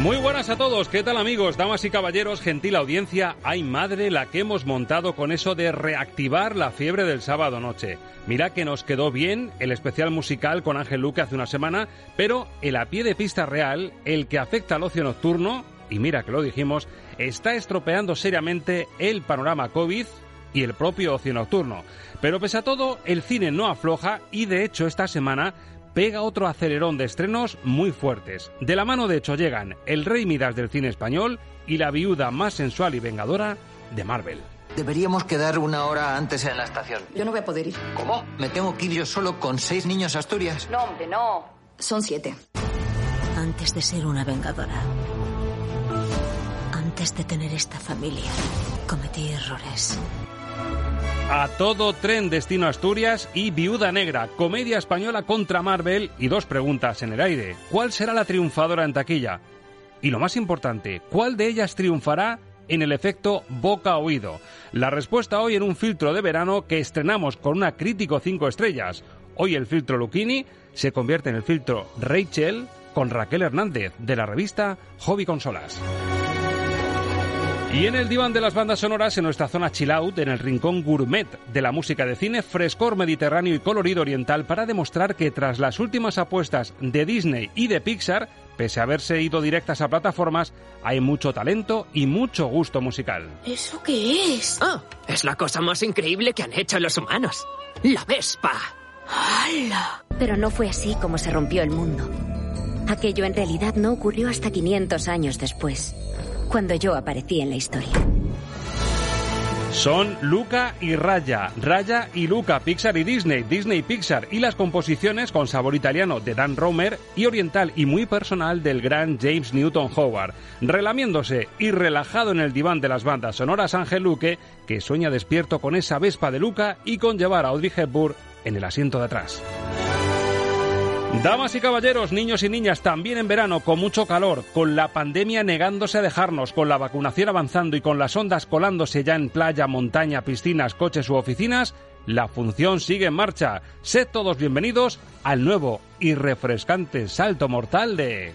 Muy buenas a todos, ¿qué tal amigos, damas y caballeros, gentil audiencia? Ay madre la que hemos montado con eso de reactivar la fiebre del sábado noche. Mira que nos quedó bien el especial musical con Ángel Luque hace una semana, pero el a pie de pista real, el que afecta al ocio nocturno, y mira que lo dijimos, está estropeando seriamente el panorama COVID y el propio ocio nocturno. Pero pese a todo, el cine no afloja y de hecho esta semana pega otro acelerón de estrenos muy fuertes. De la mano de hecho llegan El Rey Midas del cine español y la viuda más sensual y vengadora de Marvel. Deberíamos quedar una hora antes en la estación. Yo no voy a poder ir. ¿Cómo? ¿Me tengo que ir yo solo con seis niños a Asturias? No, hombre, no. Son siete. Antes de ser una vengadora, antes de tener esta familia, cometí errores. A todo tren destino Asturias y Viuda Negra, comedia española contra Marvel y dos preguntas en el aire. ¿Cuál será la triunfadora en taquilla? Y lo más importante, ¿cuál de ellas triunfará en el efecto boca-oído? La respuesta hoy en un filtro de verano que estrenamos con una crítico 5 estrellas. Hoy el filtro Lucchini se convierte en el filtro Rachel con Raquel Hernández de la revista Hobby Consolas. Y en el diván de las bandas sonoras, en nuestra zona chill out, en el rincón gourmet de la música de cine, frescor mediterráneo y colorido oriental para demostrar que tras las últimas apuestas de Disney y de Pixar, pese a haberse ido directas a plataformas, hay mucho talento y mucho gusto musical. ¿Eso qué es? Oh, es la cosa más increíble que han hecho los humanos. La Vespa. ¡Hala! Pero no fue así como se rompió el mundo. Aquello en realidad no ocurrió hasta 500 años después, cuando yo aparecí en la historia. Son Luca y Raya, Raya y Luca, Pixar y Disney, Disney y Pixar, y las composiciones con sabor italiano de Dan Romer y oriental y muy personal del gran James Newton Howard, relamiéndose y relajado en el diván de las bandas sonoras Ángel Luque, que sueña despierto con esa Vespa de Luca y con llevar a Audrey Hepburn en el asiento de atrás. Damas y caballeros, niños y niñas, también en verano, con mucho calor, con la pandemia negándose a dejarnos, con la vacunación avanzando y con las ondas colándose ya en playa, montaña, piscinas, coches u oficinas, la función sigue en marcha. Sed todos bienvenidos al nuevo y refrescante salto mortal de...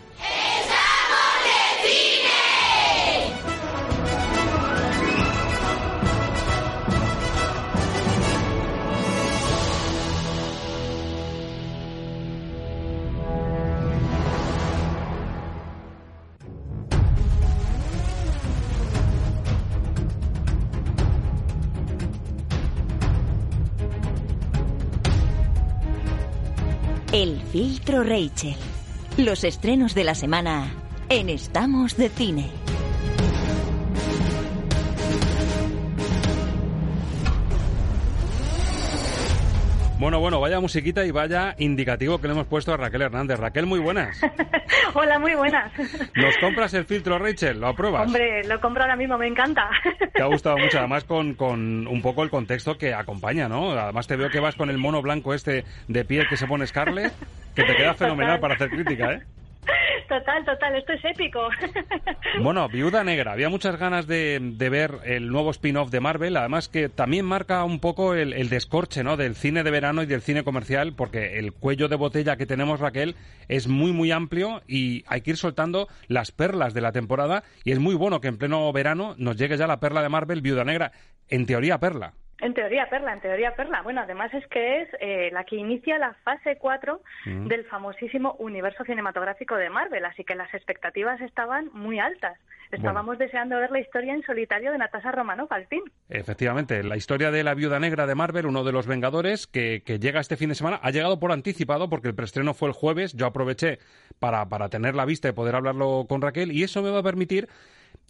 El filtro Rachel. Los estrenos de la semana en Estamos de Cine. Bueno, bueno, vaya musiquita y vaya indicativo que le hemos puesto a Raquel Hernández. Raquel, muy buenas. Hola, muy buenas. ¿Nos compras el filtro Rachel? ¿Lo apruebas? Hombre, lo compro ahora mismo, me encanta. Te ha gustado mucho, además con, con un poco el contexto que acompaña, ¿no? Además te veo que vas con el mono blanco este de piel que se pone Scarlett, que te queda fenomenal para hacer crítica, ¿eh? Total, total, esto es épico. Bueno, Viuda Negra, había muchas ganas de, ver el nuevo spin-off de Marvel, además que también marca un poco el, el descorche ¿no? del cine de verano y del cine comercial, porque el cuello de botella que tenemos, Raquel, es muy, muy amplio y hay que ir soltando las perlas de la temporada y es muy bueno que en pleno verano nos llegue ya la perla de Marvel, Viuda Negra, en teoría perla. En teoría perla, en teoría perla. Bueno, además es que es eh, la que inicia la fase 4 Mm. del famosísimo universo cinematográfico de Marvel, así que las expectativas estaban muy altas. Estábamos deseando ver la historia en solitario de Natasha Romanoff al fin. Efectivamente, la historia de la viuda negra de Marvel, uno de los Vengadores, que, que llega este fin de semana, ha llegado por anticipado porque el preestreno fue el jueves. Yo aproveché para, para tener la vista y poder hablarlo con Raquel y eso me va a permitir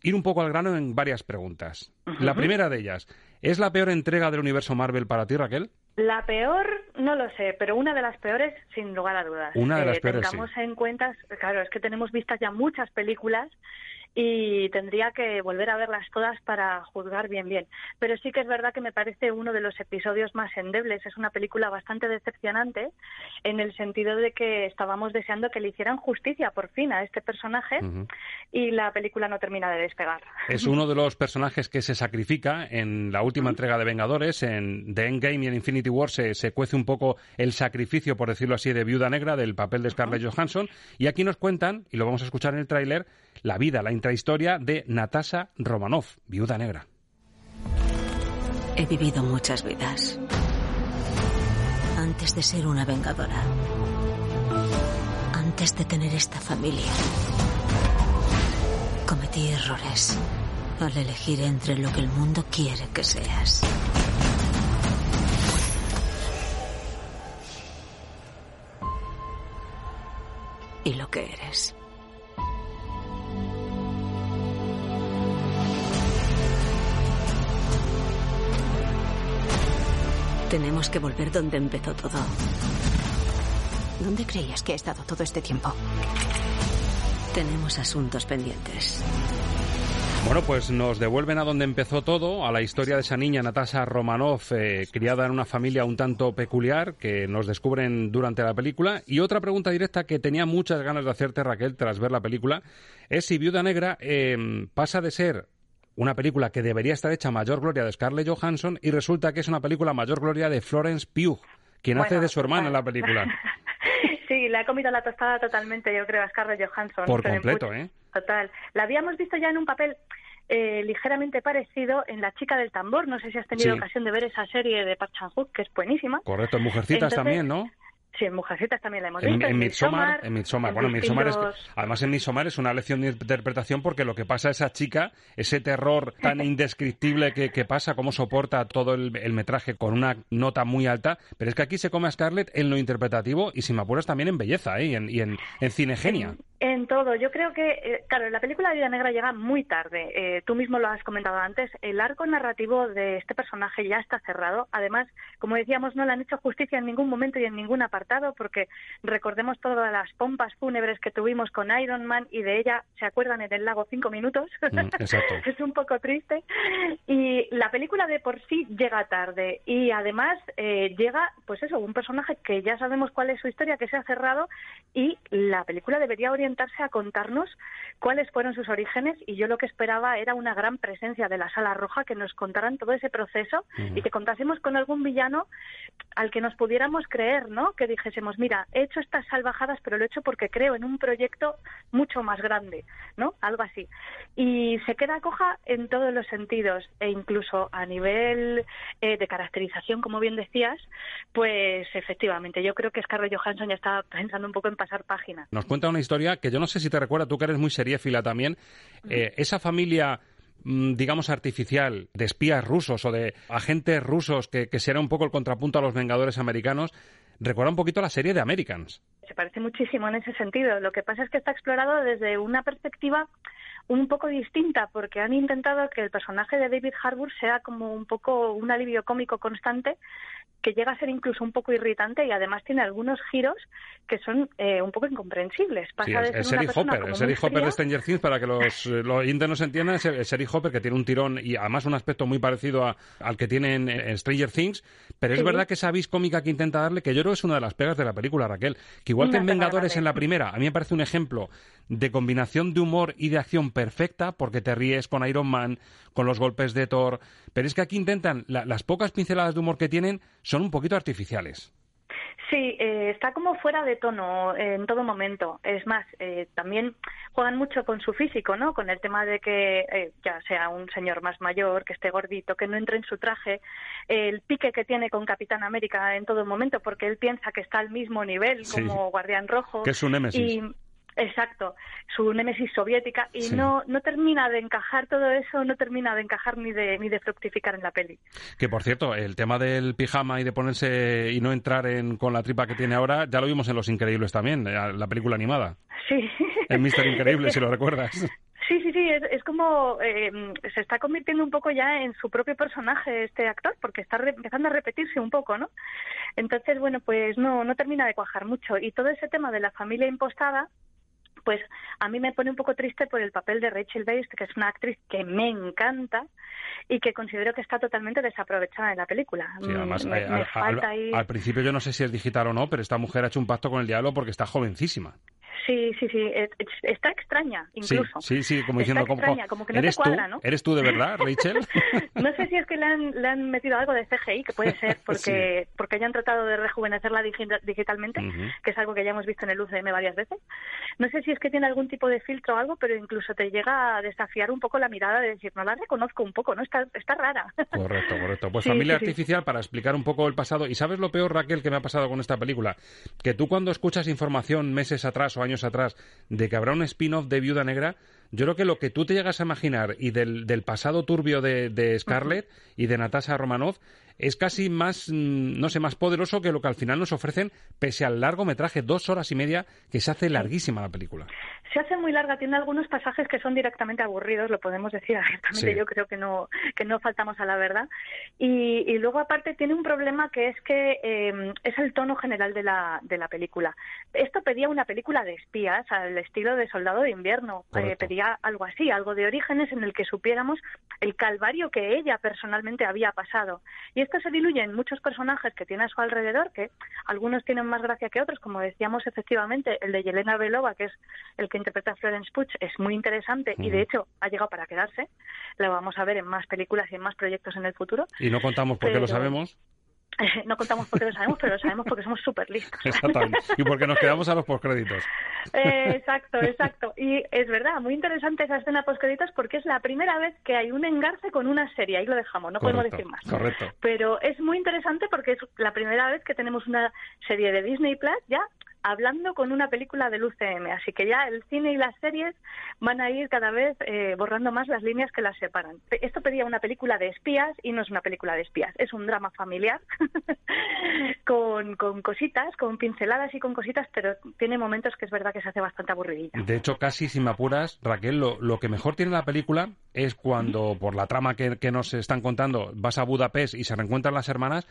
ir un poco al grano en varias preguntas. La primera de ellas, ¿es la peor entrega del universo Marvel para ti, Raquel? La peor, no lo sé, pero una de las peores, sin lugar a dudas. Una de las Eh, peores, Tengamos en cuenta, claro, es que tenemos vistas ya muchas películas y tendría que volver a verlas todas para juzgar bien bien. Pero sí que es verdad que me parece uno de los episodios más endebles. Es una película bastante decepcionante en el sentido de que estábamos deseando que le hicieran justicia por fin a este personaje y la película no termina de despegar. Es uno de los personajes que se sacrifica en la última entrega de Vengadores. En The Endgame y en Infinity War se, se cuece un poco el sacrificio, por decirlo así, de Viuda Negra del papel de Scarlett Johansson. Y aquí nos cuentan, y lo vamos a escuchar en el tráiler, la vida, la intrahistoria de Natasha Romanoff, Viuda Negra. He vivido muchas vidas. Antes de ser una vengadora. Antes de tener esta familia. Cometí errores al elegir entre lo que el mundo quiere que seas. Y lo que eres. Tenemos que volver donde empezó todo. ¿Dónde creías que he estado todo este tiempo? Tenemos asuntos pendientes. Bueno, pues nos devuelven a donde empezó todo, a la historia de esa niña Natasha Romanoff, eh, criada en una familia un tanto peculiar, que nos descubren durante la película. Y otra pregunta directa que tenía muchas ganas de hacerte, Raquel, tras ver la película, es si Viuda Negra eh, pasa de ser una película que debería estar hecha a mayor gloria de Scarlett Johansson y resulta que es una película a mayor gloria de Florence Pugh, quien hace de su hermana en la película. Sí, le ha comido la tostada totalmente, yo creo, a Scarlett Johansson. Por completo. ¿eh? Total. La habíamos visto ya en un papel eh, ligeramente parecido en La chica del tambor. No sé si has tenido Sí. ocasión de ver esa serie de Park Chan-wook, que es buenísima. Correcto, en Mujercitas Entonces, también, ¿no? Sí, en Mujercitas también la hemos En, visto. en Midsommar, en Midsommar. en Bueno, Midsommar es, además en Midsommar es una lección de interpretación porque lo que pasa a esa chica, ese terror tan indescriptible que, que pasa, cómo soporta todo el, el metraje con una nota muy alta, pero es que aquí se come a Scarlett en lo interpretativo y si me apuras también en belleza ¿eh? y en, y en, en cinegenia. En todo, yo creo que, eh, claro, la película de Vida Negra llega muy tarde. Eh, tú mismo lo has comentado antes. El arco narrativo de este personaje ya está cerrado. Además, como decíamos, no le han hecho justicia en ningún momento y en ningún apartado, porque recordemos todas las pompas fúnebres que tuvimos con Iron Man y de ella se acuerdan en el lago cinco minutos. Mm, exacto. es un poco triste. Y la película de por sí llega tarde y además eh, llega, pues eso, un personaje que ya sabemos cuál es su historia, que se ha cerrado y la película debería orientarse a contarnos cuáles fueron sus orígenes y yo lo que esperaba era una gran presencia de la Sala Roja que nos contaran todo ese proceso y que contásemos con algún villano al que nos pudiéramos creer, ¿no? Que dijésemos, mira, he hecho estas salvajadas, pero lo he hecho porque creo en un proyecto mucho más grande, ¿no? Algo así. Y se queda coja en todos los sentidos e incluso a nivel eh, de caracterización, como bien decías, pues efectivamente, yo creo que Scarlett Johansson ya está pensando un poco en pasar página. Nos cuenta una historia que yo no sé si te recuerda, tú que eres muy seriéfila también, eh, esa familia mm, digamos artificial de espías rusos o de agentes rusos que, que será un poco el contrapunto a los Vengadores americanos, recuerda un poquito la serie de Americans. Se parece muchísimo en ese sentido. Lo que pasa es que está explorado desde una perspectiva un poco distinta, porque han intentado que el personaje de David Harbour sea como un poco un alivio cómico constante, que llega a ser incluso un poco irritante y además tiene algunos giros que son eh, un poco incomprensibles. Pasa Sí, de el, ser el una Sherry persona Hopper, el fría- de Stranger Things, para que los, eh, los oyentes nos entiendan, es el, el Sherry Hopper que tiene un tirón y además un aspecto muy parecido a- al que tiene en, en Stranger Things, pero es verdad que esa vis cómica que intenta darle, que yo creo que es una de las pegas de la película, Raquel, que igual que en Vengadores en la primera, a mí me parece un ejemplo de combinación de humor y de acción perfecta, porque te ríes con Iron Man, con los golpes de Thor, pero es que aquí intentan, las pocas pinceladas de humor que tienen son un poquito artificiales. Sí, eh, está como fuera de tono en todo momento. Es más, eh, también juegan mucho con su físico, ¿no? Con el tema de que eh, ya sea un señor más mayor, que esté gordito, que no entre en su traje, el pique que tiene con Capitán América en todo momento, porque él piensa que está al mismo nivel como Guardián Rojo. Que es un némesis. Exacto, su némesis soviética y no no termina de encajar todo eso, no termina de encajar ni de ni de fructificar en la peli. Que por cierto, el tema del pijama y de ponerse y no entrar en, con la tripa que tiene ahora, ya lo vimos en Los Increíbles también, eh, la película animada. Sí. En Mister Increíble, si lo recuerdas. Sí, sí, sí, es, como eh, se está convirtiendo un poco ya en su propio personaje este actor, porque está empezando a repetirse un poco, ¿no? Entonces, bueno, pues no, no termina de cuajar mucho. Y todo ese tema de la familia impostada, pues a mí me pone un poco triste por el papel de Rachel Weisz, que es una actriz que me encanta y que considero que está totalmente desaprovechada en la película. Sí, además, eh, al, principio yo no sé si es digital o no, pero esta mujer ha hecho un pacto con el diablo porque está jovencísima. Sí, sí, sí, está extraña incluso. Sí, sí, como diciendo, como que no ¿eres cuadra, tú? ¿no? ¿Eres tú de verdad, Rachel? no sé si es que le han, le han metido algo de CGI, que puede ser, porque, porque hayan tratado de rejuvenecerla digitalmente, que es algo que ya hemos visto en el UCM varias veces. No sé si es que tiene algún tipo de filtro o algo, pero incluso te llega a desafiar un poco la mirada de decir, no la reconozco un poco, ¿no? Está, está rara. Correcto, correcto. Pues familia artificial para explicar un poco el pasado. ¿Y sabes lo peor, Raquel, que me ha pasado con esta película? Que tú cuando escuchas información meses atrás o años atrás de que habrá un spin-off de Viuda Negra, yo creo que lo que tú te llegas a imaginar y del, del pasado turbio de, de Scarlett y de Natasha Romanoff es casi más, mm, no sé, más poderoso que lo que al final nos ofrecen, pese al largometraje, dos horas y media, que se hace larguísima la película. Se hace muy larga, tiene algunos pasajes que son directamente aburridos, lo podemos decir abiertamente, yo creo que no, que no faltamos a la verdad. Y, y luego, aparte, tiene un problema que es que eh, es el tono general de la, de la película. Esto pedía una película de espías, al estilo de Soldado de Invierno. Eh, pedía algo así, algo de orígenes en el que supiéramos el calvario que ella personalmente había pasado. Y esto se diluye en muchos personajes que tiene a su alrededor, que algunos tienen más gracia que otros, como decíamos efectivamente, el de Yelena Belova, que es el que interpreta Florence Puch, es muy interesante y de hecho ha llegado para quedarse. Lo vamos a ver en más películas y en más proyectos en el futuro. Y no contamos por qué lo sabemos. no contamos porque lo sabemos, pero lo sabemos porque somos súper listos. Exactamente. Y porque nos quedamos a los postcréditos. Eh, exacto, exacto. Y es verdad, muy interesante esa escena postcréditos porque es la primera vez que hay un engarce con una serie. Ahí lo dejamos, no podemos decir más. Correcto. Pero es muy interesante porque es la primera vez que tenemos una serie de Disney Plus ya hablando con una película del UCM. Así que ya el cine y las series van a ir cada vez eh, borrando más las líneas que las separan. Esto pedía una película de espías y no es una película de espías, es un drama familiar con, con, cositas, con pinceladas y con cositas, pero tiene momentos que es verdad que se hace bastante aburridilla. De hecho, casi sin me apuras, Raquel, lo, lo que mejor tiene la película es cuando, por la trama que, que, nos están contando, vas a Budapest y se reencuentran las hermanas,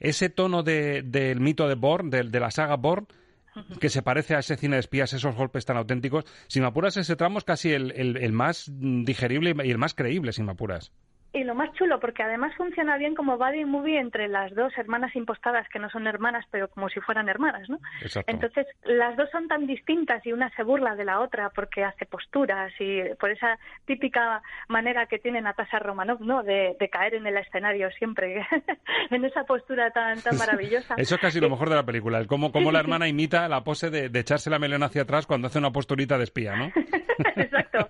ese tono de, del mito de Born, de, de la saga Born, que se parece a ese cine de espías, esos golpes tan auténticos. Si me apuras, ese tramo es casi el, más digerible y el más creíble, si me apuras y lo más chulo, porque además funciona bien como buddy movie entre las dos hermanas impostadas, que no son hermanas, pero como si fueran hermanas, ¿no? Entonces, las dos son tan distintas y una se burla de la otra porque hace posturas y por esa típica manera que tiene Natasha Romanov, ¿no? De, caer en el escenario siempre, en esa postura tan, tan maravillosa. Eso es casi lo mejor de la película, el cómo, cómo la hermana imita la pose de, de echarse la melena hacia atrás cuando hace una posturita de espía, ¿no? Exacto.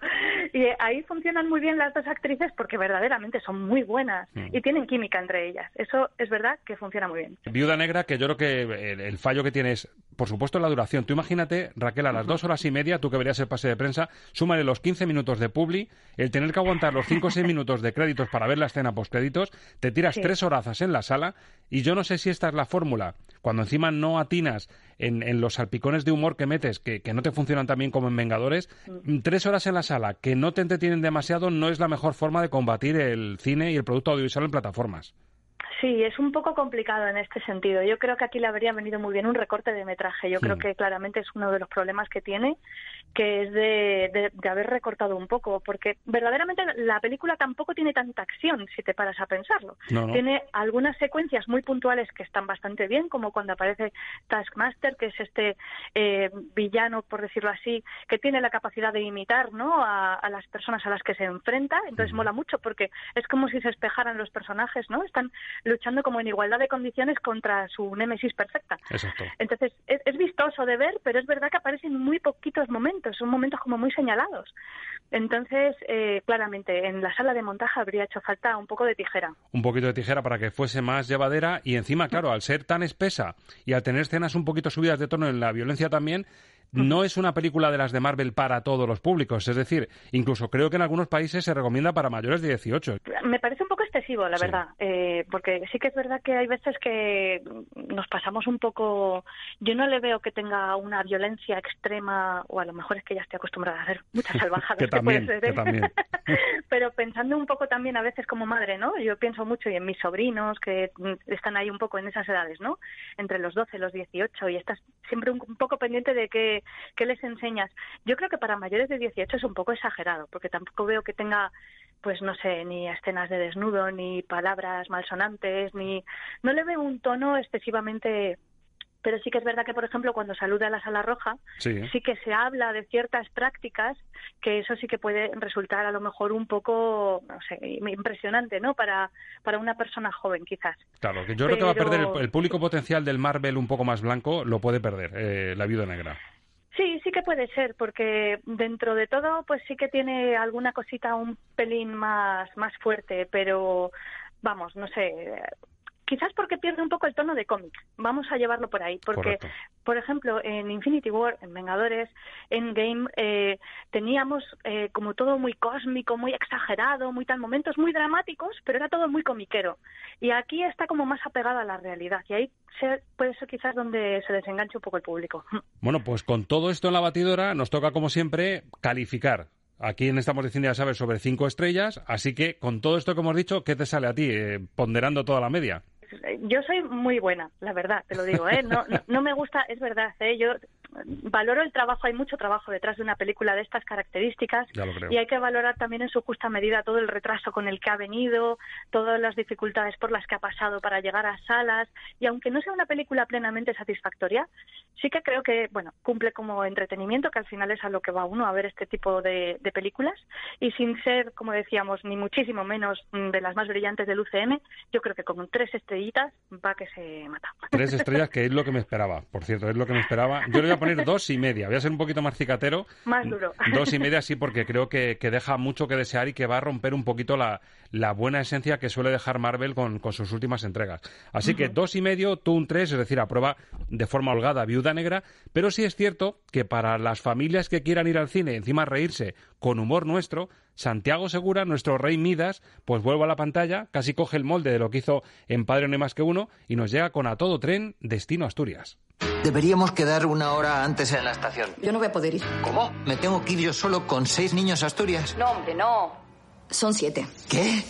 Y ahí funcionan muy bien las dos actrices porque verdaderamente son muy buenas mm. y tienen química entre ellas. Eso es verdad que funciona muy bien. Viuda Negra, que yo creo que el, fallo que tiene es, por supuesto, la duración. Tú imagínate, Raquel, a las dos horas y media, tú que verías el pase de prensa, súmale los 15 minutos de publi, el tener que aguantar los 5 o 6 minutos de créditos para ver la escena post-créditos, te tiras tres horazas en la sala y yo no sé si esta es la fórmula. Cuando encima no atinas en, los salpicones de humor que metes, que, que no te funcionan tan bien como en Vengadores, mm. tres horas en la sala que no te entretienen demasiado no es la mejor forma de combatir el cine y el producto audiovisual en plataformas. Sí, es un poco complicado en este sentido. Yo creo que aquí le habría venido muy bien un recorte de metraje. Yo creo que claramente es uno de los problemas que tiene, que es de, de, haber recortado un poco, porque verdaderamente la película tampoco tiene tanta acción, si te paras a pensarlo. Tiene algunas secuencias muy puntuales que están bastante bien, como cuando aparece Taskmaster, que es este eh, villano, por decirlo así, que tiene la capacidad de imitar ¿no? a, las personas a las que se enfrenta. Entonces mola mucho porque es como si se espejaran los personajes, ¿no? Están luchando como en igualdad de condiciones contra su némesis perfecta. Exacto. Entonces, es, vistoso de ver, pero es verdad que aparecen muy poquitos momentos, son momentos como muy señalados. Entonces, eh, claramente, en la sala de montaje habría hecho falta un poco de tijera. Un poquito de tijera para que fuese más llevadera y encima, claro, al ser tan espesa y al tener escenas un poquito subidas de tono en la violencia también, no es una película de las de Marvel para todos los públicos. Es decir, incluso creo que en algunos países se recomienda para mayores de 18. Me parece un poco excesivo, la verdad, eh, porque sí que es verdad que hay veces que nos pasamos un poco. Yo no le veo que tenga una violencia extrema, o a lo mejor es que ya estoy acostumbrada a hacer muchas salvajadas. que, también, puede ser, ¿eh? Pero pensando un poco también a veces como madre, ¿no? Yo pienso mucho y en mis sobrinos que están ahí un poco en esas edades, ¿no? Entre los 12 y los 18 y estás siempre un poco pendiente de que ¿Qué les enseñas? Yo creo que para mayores de 18 es un poco exagerado, porque tampoco veo que tenga pues no sé, ni escenas de desnudo, ni palabras malsonantes, ni no le veo un tono excesivamente pero sí que es verdad que, por ejemplo, cuando saluda a la sala roja, sí. que se habla de ciertas prácticas que eso sí que puede resultar a lo mejor un poco, no sé, impresionante, ¿no? Para, para una persona joven, quizás. Claro, que yo creo que va a perder el, público potencial del Marvel un poco más blanco, lo puede perder, eh, la viuda negra. Sí, sí que puede ser, porque dentro de todo, pues sí que tiene alguna cosita un pelín más, más fuerte, pero vamos, no sé, quizás porque pierde un poco el tono de cómic. Vamos a llevarlo por ahí, porque, por ejemplo, en Infinity War, en Vengadores, en Game, eh, teníamos eh, como todo muy cósmico, muy exagerado, muy tal momentos muy dramáticos, pero era todo muy comiquero. Y aquí está como más apegado a la realidad, y ahí puede ser quizás donde se desenganche un poco el público. Bueno, pues con todo esto en la batidora, nos toca, como siempre, calificar Aquí en Estamos Diciendo ya sabes sobre cinco estrellas, así que con todo esto que hemos dicho, ¿qué te sale a ti, eh, ponderando toda la media? Yo soy muy buena, la verdad, te lo digo, ¿eh? No, no, me gusta, es verdad, ¿eh? Yo valoro el trabajo, hay mucho trabajo detrás de una película de estas características y hay que valorar también en su justa medida todo el retraso con el que ha venido, todas las dificultades por las que ha pasado para llegar a salas y aunque no sea una película plenamente satisfactoria, sí que creo que, bueno, cumple como entretenimiento, que al final es a lo que va uno a ver este tipo de, de películas y sin ser, como decíamos, ni muchísimo menos mm, de las más brillantes del UCM, yo creo que con tres estrellitas va que se mata. Tres estrellas, que es lo que me esperaba, por cierto, es lo que me esperaba. Yo le voy a poner dos y media, voy a ser un poquito más cicatero. Más duro. Dos y media sí, porque creo que, que deja mucho que desear y que va a romper un poquito la, la buena esencia que suele dejar Marvel con, con sus últimas entregas. Así que dos y medio, tú un tres, es decir, aprueba de forma holgada Viuda Negra, pero sí es cierto que para las familias que quieran ir al cine, encima reírse con humor nuestro, Santiago Segura, nuestro rey Midas, pues vuelve a la pantalla, casi coge el molde de lo que hizo en Padre No hay más que uno y nos llega con a todo tren destino Asturias. Deberíamos quedar una hora antes en la estación. Yo no voy a poder ir. ¿Cómo? ¿Me tengo que ir yo solo con seis niños a Asturias? No, hombre, no. Son siete. ¿Qué?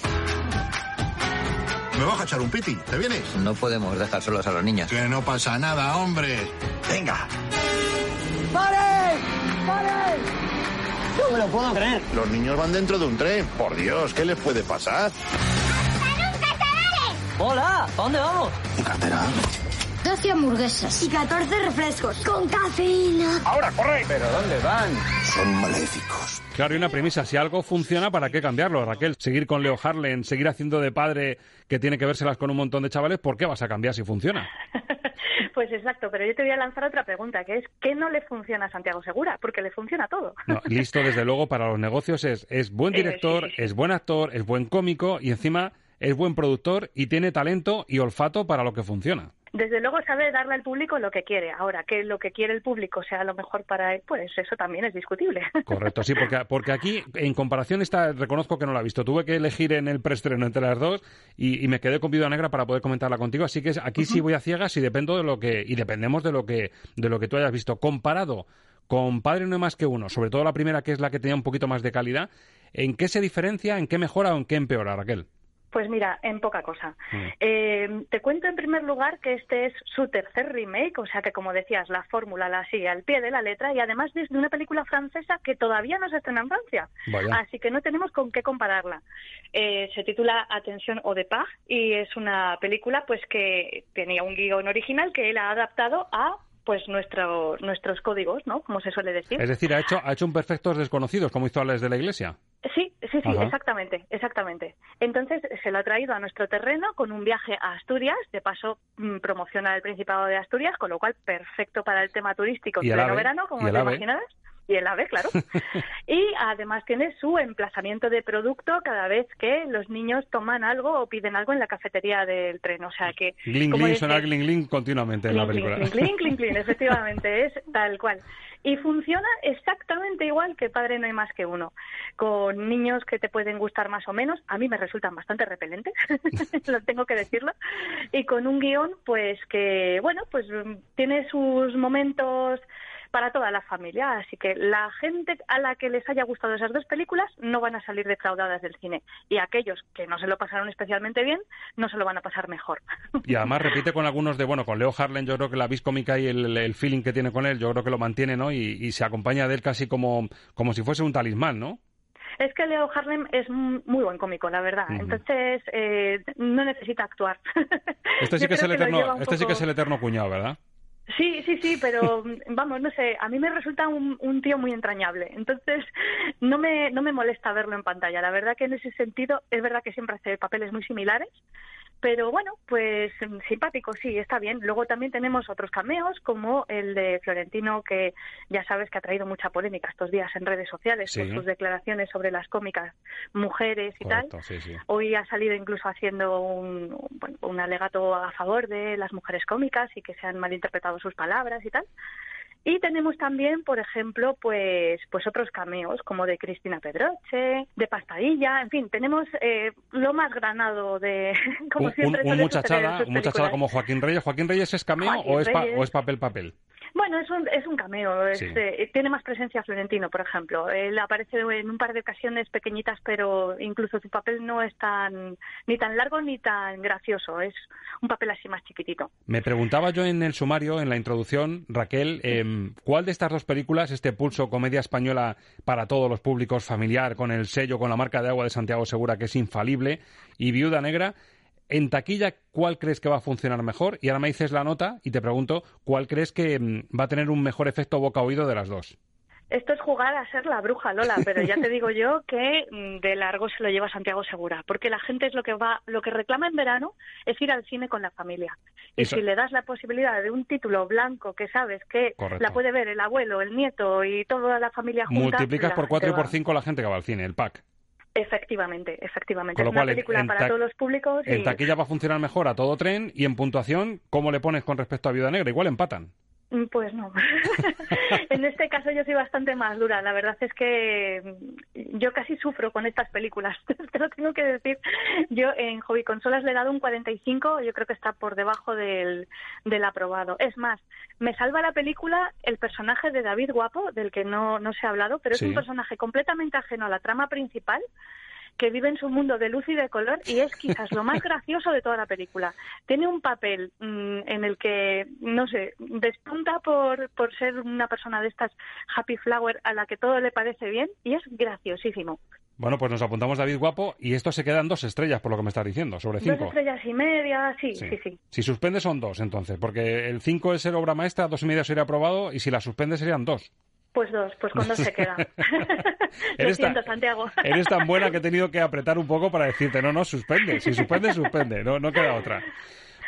Me vas a echar un piti. ¿Te vienes? No podemos dejar solos a los niños. Que no pasa nada, hombre. Venga. ¡Paren! ¡Paren! No me lo puedo creer. Los niños van dentro de un tren. Por Dios, ¿qué les puede pasar? Hola, ¿a dónde vamos? ¿Un cartera? 12 hamburguesas y 14 refrescos con cafeína. ¡Ahora, corre! ¿Pero dónde van? Son maléficos. Claro, y una premisa, si algo funciona, ¿para qué cambiarlo, Raquel? Seguir con Leo Harlen, seguir haciendo de padre que tiene que vérselas con un montón de chavales, ¿por qué vas a cambiar si funciona? Pues exacto, pero yo te voy a lanzar otra pregunta, que es ¿qué no le funciona a Santiago Segura? Porque le funciona todo. listo, desde luego, para los negocios es, es buen eh, director, es buen actor, es buen cómico y encima es buen productor y tiene talento y olfato para lo que funciona desde luego sabe darle al público lo que quiere. Ahora, que lo que quiere el público sea lo mejor para él, pues eso también es discutible. Correcto, sí, porque, porque aquí, en comparación, esta, reconozco que no la he visto. Tuve que elegir en el preestreno entre las dos y, me quedé con Viuda Negra para poder comentarla contigo. Así que aquí sí voy a ciegas y dependo de lo que, y dependemos de lo que, de lo que tú hayas visto. Comparado con Padre no hay más que uno, sobre todo la primera que es la que tenía un poquito más de calidad, ¿en qué se diferencia, en qué mejora o en qué empeora, Raquel? Pues mira, en poca cosa. Mm. Eh, te cuento en primer lugar que este es su tercer remake, o sea que como decías, la fórmula la sigue al pie de la letra y además es de una película francesa que todavía no se estrena en Francia. Así que no tenemos con qué compararla. Eh, se titula Atención o de Paz y es una película pues que tenía un guion original que él ha adaptado a pues nuestro, nuestros códigos, ¿no? Como se suele decir. Es decir, ha hecho, ha hecho un Perfectos Desconocidos, como hizo Alex de la Iglesia. Sí, sí, sí, exactamente, exactamente. Entonces se lo ha traído a nuestro terreno con un viaje a Asturias, de paso mm, promociona el Principado de Asturias, con lo cual perfecto para el tema turístico en pleno verano, como te imaginarás y el AVE, claro. y además tiene su emplazamiento de producto cada vez que los niños toman algo o piden algo en la cafetería del tren. O sea que... Gling, gling, gling, gling continuamente en la película. Gling, gling, gling, efectivamente, es tal cual. Y funciona exactamente igual que Padre no hay más que uno, con niños que te pueden gustar más o menos, a mí me resultan bastante repelentes, lo tengo que decirlo, y con un guion pues que, bueno, pues tiene sus momentos para toda la familia. Así que la gente a la que les haya gustado esas dos películas no van a salir defraudadas del cine. Y aquellos que no se lo pasaron especialmente bien, no se lo van a pasar mejor. Y además repite con algunos de, bueno, con Leo Harlan yo creo que la vis cómica y el, feeling que tiene con él, yo creo que lo mantiene, ¿no? Y, se acompaña de él casi como, como si fuese un talismán, ¿no? Es que Leo Harlem es muy buen cómico, la verdad. Entonces, eh, no necesita actuar. Este sí que, es el eterno, este sí que es el eterno cuñado, ¿verdad? Sí, sí, sí, pero vamos, no sé, a mí me resulta un, un, tío muy entrañable, entonces no me, no me molesta verlo en pantalla. La verdad que en ese sentido es verdad que siempre hace papeles muy similares, pero bueno, pues mm, simpático, sí, está bien. Luego también tenemos otros cameos, como el de Florentino, que ya sabes que ha traído mucha polémica estos días en redes sociales por sus declaraciones sobre las cómicas mujeres y tal. Hoy ha salido incluso haciendo un, un alegato a favor de las mujeres cómicas y que se han malinterpretado sus palabras y tal. Y tenemos también, por ejemplo, pues, pues otros cameos, como de Cristina Pedroche, de Pastadilla, en fin, tenemos eh, lo más granado de, como siempre. Un, muchachada, como Joaquín Reyes. ¿Joaquín Reyes es cameo o es, o es papel papel? Bueno, es un, es un cameo. Eh, tiene más presencia Florentino, por ejemplo. Él aparece en un par de ocasiones pequeñitas, pero incluso su papel no es tan ni tan largo ni tan gracioso. Es un papel así más chiquitito. Me preguntaba yo en el sumario, en la introducción, Raquel, em, ¿cuál de estas dos películas, este pulso comedia española para todos los públicos, familiar, con el sello, con la marca de agua de Santiago Segura, que es infalible, y Viuda Negra, en taquilla, ¿cuál crees que va a funcionar mejor? Y ahora me dices la nota y te pregunto, ¿cuál crees que mm, va a tener un mejor efecto boca-oído de las dos? Esto es jugar a ser la bruja Lola, pero ya te digo yo que mm, de largo se lo lleva Santiago Segura, porque la gente es lo que va, lo que reclama en verano es ir al cine con la familia. Y si le das la posibilidad de un título blanco que sabes que la puede ver el abuelo, el nieto y toda la familia junta, multiplicas por cuatro y por cinco la gente que va al cine, el pack. Efectivamente, efectivamente. es una película para todos los públicos. En taquilla va a funcionar mejor a todo tren y en puntuación, ¿cómo le pones con respecto a Viuda Negra? Igual empatan. Mm, pues no. en este caso yo soy bastante más dura. La verdad es que mm, yo casi sufro con estas películas. Te lo tengo que decir. Yo en Hobby Consolas le he dado un 45. Yo creo que está por debajo del, del aprobado. Es más, me salva la película el personaje de David Guapo, del que no, no se ha hablado, pero es un personaje completamente ajeno a la trama principal que vive en su mundo de luz y de color y es quizás lo más gracioso de toda la película. Tiene un papel mm, en el que, no sé, despunta por, por ser una persona de estas happy flower a la que todo le parece bien y es graciosísimo. Bueno, pues nos apuntamos David Guapo y esto se quedan dos estrellas, por lo que me estás diciendo, sobre cinco. Dos estrellas y media, sí, sí, sí. Si suspende son dos, entonces, porque el cinco es el obra maestra, dos y media sería aprobado y si la suspende serían dos. Pues dos, pues con dos se queda. eres, tan, Santiago. eres tan buena que he tenido que apretar un poco para decirte, no, no, suspende, si suspende, suspende, no, no queda otra.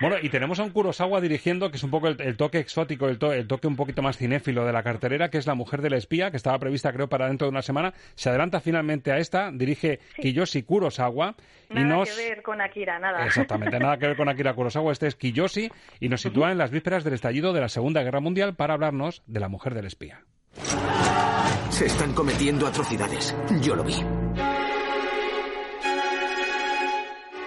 Bueno, y tenemos a un Kurosawa dirigiendo, que es un poco el, toque exótico, el, toque un poquito más cinéfilo de la carterera, que es La mujer del espía, que estaba prevista creo para dentro de una semana. Se adelanta finalmente a esta, dirige Kiyoshi Kurosawa. Nada y nos... que ver con Akira, nada. Exactamente, nada que ver con Akira Kurosawa. Este es Kiyoshi y nos sitúa en las vísperas del estallido de la Segunda Guerra Mundial para hablarnos de La mujer del espía. Se están cometiendo atrocidades. Yo lo vi.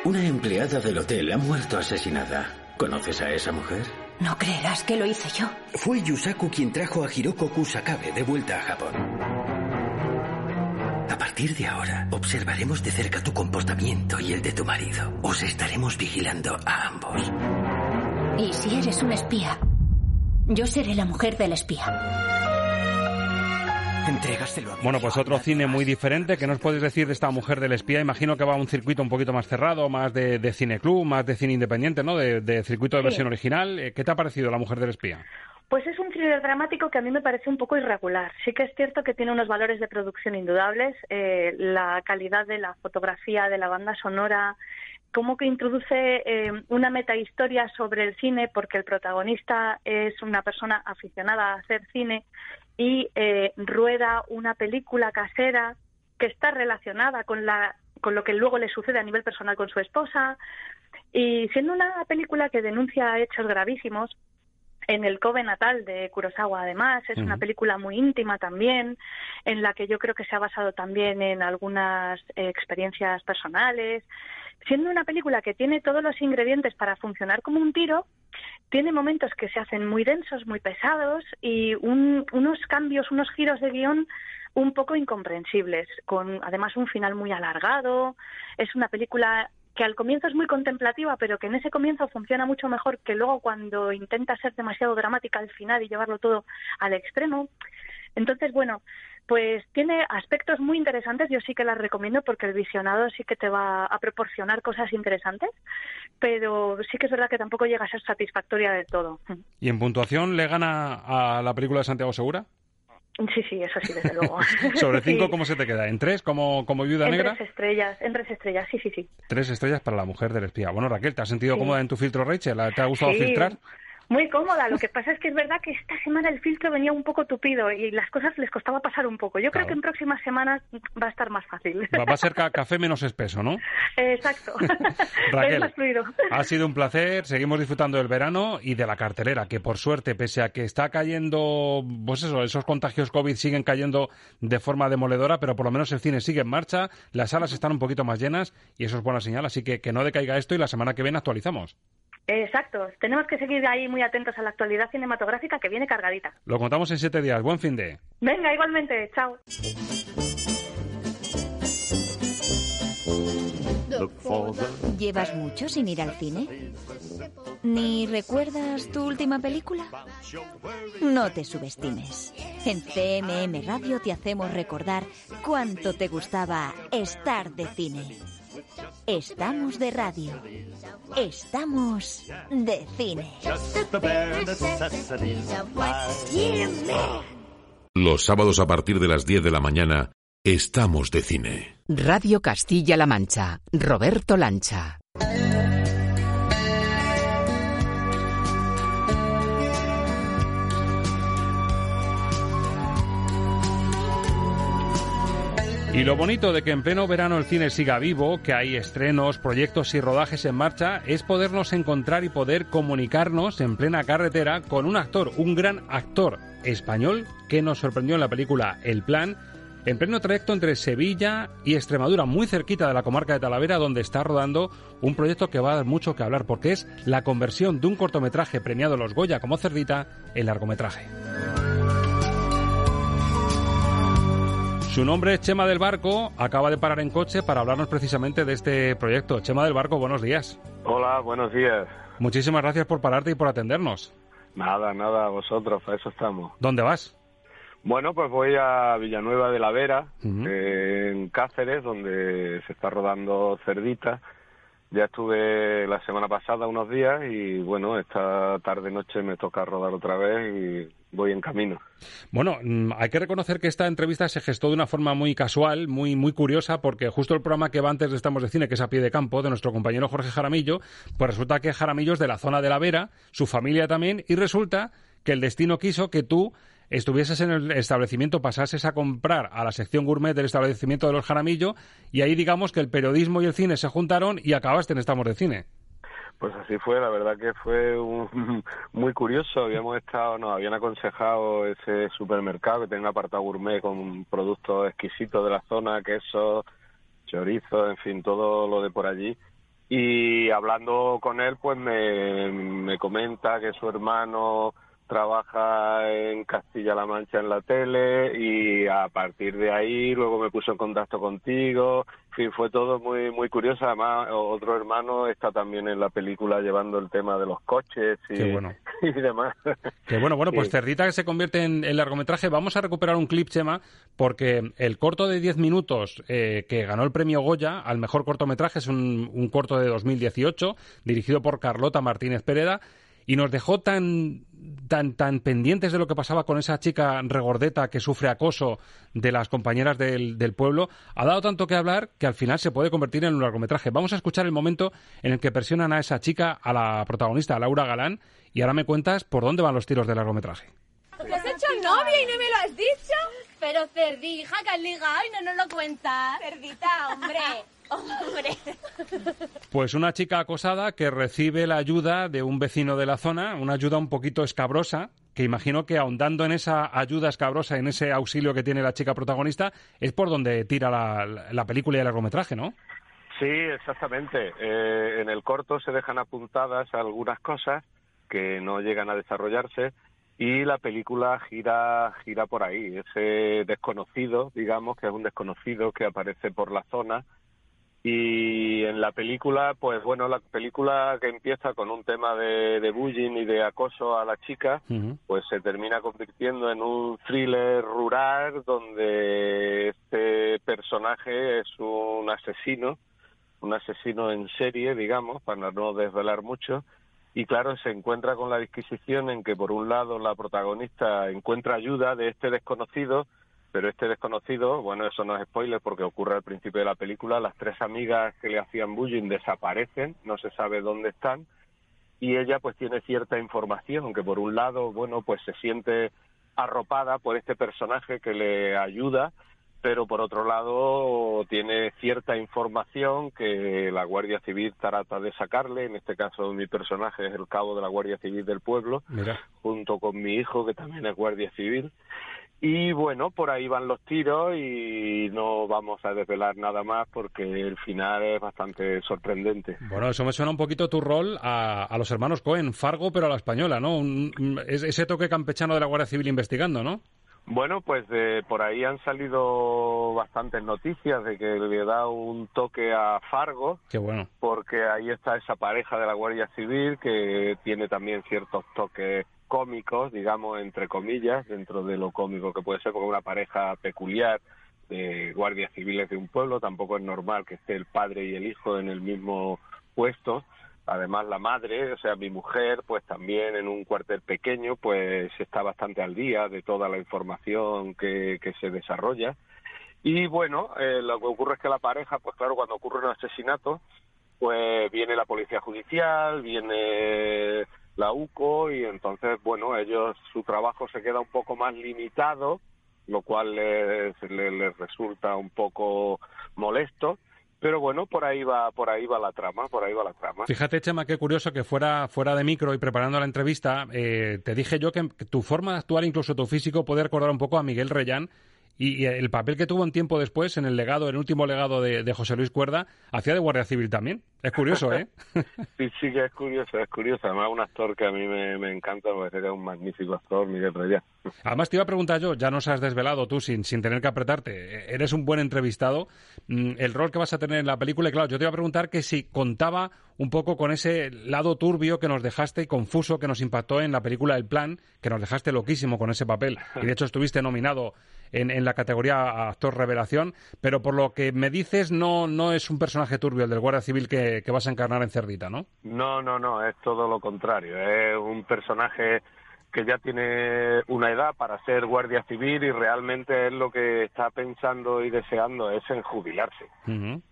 Una empleada del hotel ha muerto asesinada. ¿Conoces a esa mujer? No creerás que lo hice yo. Fue Yusaku quien trajo a Hiroko Kusakabe de vuelta a Japón. A partir de ahora, observaremos de cerca tu comportamiento y el de tu marido. Os estaremos vigilando a ambos. ¿Y si eres un espía? Yo seré la mujer del espía. Entrégaselo a mí. Bueno, pues otro cine muy diferente. ¿Qué nos puedes decir de esta mujer del espía? Imagino que va a un circuito un poquito más cerrado, más de, de cine club, más de cine independiente, ¿no? De, de circuito de Sí. versión original. Eh, ¿Qué te ha parecido la mujer del espía? Pues es un thriller dramático que a mí me parece un poco irregular. Sí que es cierto que tiene unos valores de producción indudables, eh, la calidad de la fotografía, de la banda sonora, como que introduce eh, una metahistoria sobre el cine, porque el protagonista es una persona aficionada a hacer cine y eh, rueda una película casera que está relacionada con la con lo que luego le sucede a nivel personal con su esposa. Y siendo una película que denuncia hechos gravísimos en el Kobe natal de Kurosawa, además, es una película muy íntima también, en la que yo creo que se ha basado también en algunas eh, experiencias personales. Siendo una película que tiene todos los ingredientes para funcionar como un tiro, tiene momentos que se hacen muy densos, muy pesados y un- unos cambios, unos giros de guion un poco incomprensibles, con además un final muy alargado. Es una película que al comienzo es muy contemplativa, pero que en ese comienzo funciona mucho mejor que luego cuando intenta ser demasiado dramática al final y llevarlo todo al extremo. Entonces, bueno, pues tiene aspectos muy interesantes, yo sí que las recomiendo porque el visionado sí que te va a proporcionar cosas interesantes, pero sí que es verdad que tampoco llega a ser satisfactoria del todo. ¿Y en puntuación le gana a la película de Santiago Segura? Sí, sí, eso sí, desde luego. Sobre cinco, Sí. ¿cómo se te queda? ¿En tres, como, como viuda en negra? tres estrellas, en tres estrellas, sí, sí, sí. Tres estrellas para la mujer del espía. Bueno, Raquel, ¿te has sentido Sí. cómoda en tu filtro Rachel? ¿Te ha gustado Sí, filtrar? Muy cómoda. Lo que pasa es que es verdad que esta semana el filtro venía un poco tupido y las cosas les costaba pasar un poco. Yo creo que en próximas semanas va a estar más fácil. Va, va a ser ca- café menos espeso, ¿no? Exacto. Raquel, es más fluido. Ha sido un placer, seguimos disfrutando del verano y de la cartelera, que por suerte, pese a que está cayendo, pues eso, esos contagios COVID siguen cayendo de forma demoledora, pero por lo menos el cine sigue en marcha, las salas están un poquito más llenas y eso es buena señal, así que que no decaiga esto y la semana que viene actualizamos. Exacto. Tenemos que seguir ahí muy atentos a la actualidad cinematográfica que viene cargadita. Lo contamos en siete días. Buen fin de. Venga, igualmente. Chao. ¿Llevas mucho sin ir al cine? ¿Ni recuerdas tu última película? No te subestimes. En CMM Radio te hacemos recordar cuánto te gustaba estar de cine. Estamos de radio. Estamos de cine. Los sábados a partir de las 10 de la mañana, estamos de cine. Radio Castilla-La Mancha. Roberto Lancha. Y lo bonito de que en pleno verano el cine siga vivo, que hay estrenos, proyectos y rodajes en marcha, es podernos encontrar y poder comunicarnos en plena carretera con un actor, un gran actor español que nos sorprendió en la película El Plan, en pleno trayecto entre Sevilla y Extremadura, muy cerquita de la comarca de Talavera, donde está rodando un proyecto que va a dar mucho que hablar, porque es la conversión de un cortometraje premiado los Goya como Cerdita en largometraje. Su nombre es Chema del Barco, acaba de parar en coche para hablarnos precisamente de este proyecto. Chema del Barco, buenos días. Hola, buenos días. Muchísimas gracias por pararte y por atendernos. Nada, nada, vosotros, para eso estamos. ¿Dónde vas? Bueno, pues voy a Villanueva de la Vera, eh, en Cáceres, donde se está rodando Cerdita. Ya estuve la semana pasada unos días y bueno, esta tarde-noche me toca rodar otra vez y voy en camino. Bueno, mm, hay que reconocer que esta entrevista se gestó de una forma muy casual, muy, muy curiosa, porque justo el programa que va antes de Estamos de Cine, que es a pie de campo, de nuestro compañero Jorge Jaramillo, pues resulta que Jaramillo es de la zona de la Vera, su familia también, y resulta que el destino quiso que tú estuvieses en el establecimiento, pasases a comprar a la sección gourmet del establecimiento de los Jaramillo, y ahí digamos que el periodismo y el cine se juntaron y acabaste en Estamos de Cine. Pues así fue, la verdad que fue un- muy curioso. Habíamos estado, nos habían aconsejado ese supermercado que tiene un apartado gourmet con productos exquisitos de la zona, quesos, chorizo, en fin, todo lo de por allí. Y hablando con él, pues me, me comenta que su hermano trabaja en Castilla-La Mancha en la tele y a partir de ahí luego me puso en contacto contigo. En fin, fue todo muy muy curioso. Además, otro hermano está también en la película llevando el tema de los coches y, y demás. Qué bueno, bueno, pues Cerdita que se convierte en, largometraje. Vamos a recuperar un clip, Chema, porque el corto de 10 minutos eh, que ganó el premio Goya al mejor cortometraje es un, un corto de 2018 dirigido por Carlota Martínez Pereda y nos dejó tan, tan, tan pendientes de lo que pasaba con esa chica regordeta que sufre acoso de las compañeras del, pueblo, ha dado tanto que hablar que al final se puede convertir en un largometraje. Vamos a escuchar el momento en el que presionan a esa chica, a la protagonista, a Laura Galán, y ahora me cuentas por dónde van los tiros del largometraje. ¿Te has hecho novia y no me lo has dicho? Pero cerdija, que has ligado y no nos lo cuentas. Cerdita, hombre. Hombre. Pues una chica acosada que recibe la ayuda de un vecino de la zona, una ayuda un poquito escabrosa, que imagino que ahondando en esa ayuda escabrosa, en ese auxilio que tiene la chica protagonista, es por donde tira la, película y el largometraje, ¿no? Sí, exactamente. Eh, en el corto se dejan apuntadas algunas cosas que no llegan a desarrollarse y la película gira gira por ahí ese desconocido digamos que es un desconocido que aparece por la zona y en la película, pues bueno, la película que empieza con un tema de, de bullying y de acoso a la chica, pues se termina convirtiendo en un thriller rural donde este personaje es un asesino, un asesino en serie, digamos, para no desvelar mucho, y claro, se encuentra con la disquisición en que por un lado la protagonista encuentra ayuda de este desconocido, pero este desconocido, bueno, eso no es spoiler porque ocurre al principio de la película, las tres amigas que le hacían bullying desaparecen, no se sabe dónde están, y ella pues tiene cierta información que por un lado, bueno, pues se siente arropada por este personaje que le ayuda, pero por otro lado tiene cierta información que la Guardia Civil trata de sacarle, en este caso mi personaje es el cabo de la Guardia Civil del pueblo, junto con mi hijo que también es Guardia Civil, y bueno, por ahí van los tiros y no vamos a desvelar nada más porque el final es bastante sorprendente. Bueno, eso me suena un poquito tu rol a, a los hermanos Cohen, Fargo pero a la española, ¿no? ese toque campechano de la Guardia Civil investigando, ¿no? Bueno, pues por ahí han salido bastantes noticias de que le da un toque a Fargo. Qué bueno. Porque ahí está esa pareja de la Guardia Civil que tiene también ciertos toques cómicos, digamos, entre comillas, dentro de lo cómico que puede ser, porque una pareja peculiar de guardias civiles de un pueblo, tampoco es normal que esté el padre y el hijo en el mismo puesto. Además, la madre, o sea, mi mujer, pues también en un cuartel pequeño, pues está bastante al día de toda la información que, que se desarrolla. Y bueno, eh, lo que ocurre es que la pareja, pues claro, cuando ocurre un asesinato, pues viene la policía judicial, viene la UCO y entonces, bueno, ellos, su trabajo se queda un poco más limitado, lo cual les, les, resulta un poco molesto. Pero bueno, por ahí va, por ahí va la trama, por ahí va la trama. Fíjate, Chema, qué curioso que fuera, fuera de micro y preparando la entrevista, eh, te dije yo que tu forma de actuar, incluso tu físico, puede recordar un poco a Miguel Reyán, y, el papel que tuvo un tiempo después en el legado, el último legado de, José Luis Cuerda, hacía de Guardia Civil también. Es curioso, ¿eh? sí, sí que es curioso, es curioso. Además, un actor que a mí me, encanta, porque es un magnífico actor, Miguel Reyes. Además, te iba a preguntar yo, ya nos has desvelado tú sin, sin tener que apretarte. Eres un buen entrevistado. Mm, el rol que vas a tener en la película, y claro, yo te iba a preguntar que si contaba un poco con ese lado turbio que nos dejaste y confuso que nos impactó en la película El Plan, que nos dejaste loquísimo con ese papel. Y de hecho estuviste nominado en, la categoría actor revelación, pero por lo que me dices no, no es un personaje turbio el del Guardia Civil que, vas a encarnar en Cerdita, ¿no? No, no, no, es todo lo contrario. Es un personaje que ya tiene una edad para ser guardia civil y realmente es lo que está pensando y deseando es en jubilarse.